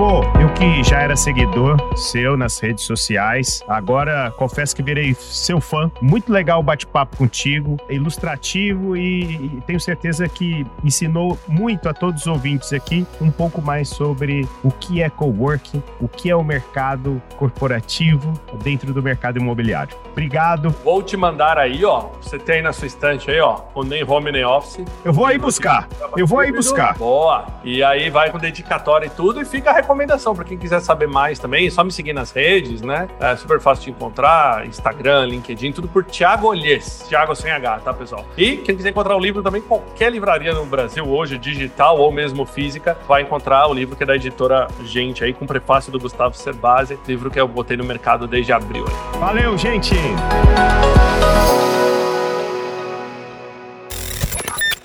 Tiago, eu que já era seguidor seu nas redes sociais, agora confesso que virei seu fã. Muito legal o bate-papo contigo, é ilustrativo e, e, tenho certeza que ensinou muito a todos os ouvintes aqui um pouco mais sobre o que é coworking, o que é o mercado corporativo dentro do mercado imobiliário. Obrigado. Vou te mandar aí, ó. Você tem aí na sua estante aí, ó, o nem home nem office. Eu vou aí buscar. Eu vou aí buscar. Boa. E aí vai com dedicatória e tudo e fica a recomendação para quem quiser saber mais também. É só me seguir nas redes, né? É super fácil de encontrar. Instagram, LinkedIn, tudo por Thiago Olhes. Thiago sem H, tá, pessoal? E quem quiser encontrar o livro também, qualquer livraria no Brasil hoje, digital ou mesmo física, vai encontrar o livro que é da editora Gente aí, com prefácio do Gustavo Cerbasi, livro que eu botei no mercado desde abril. Aí. Valeu, gente!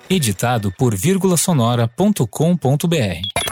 Editado por vírgulasonora.com.br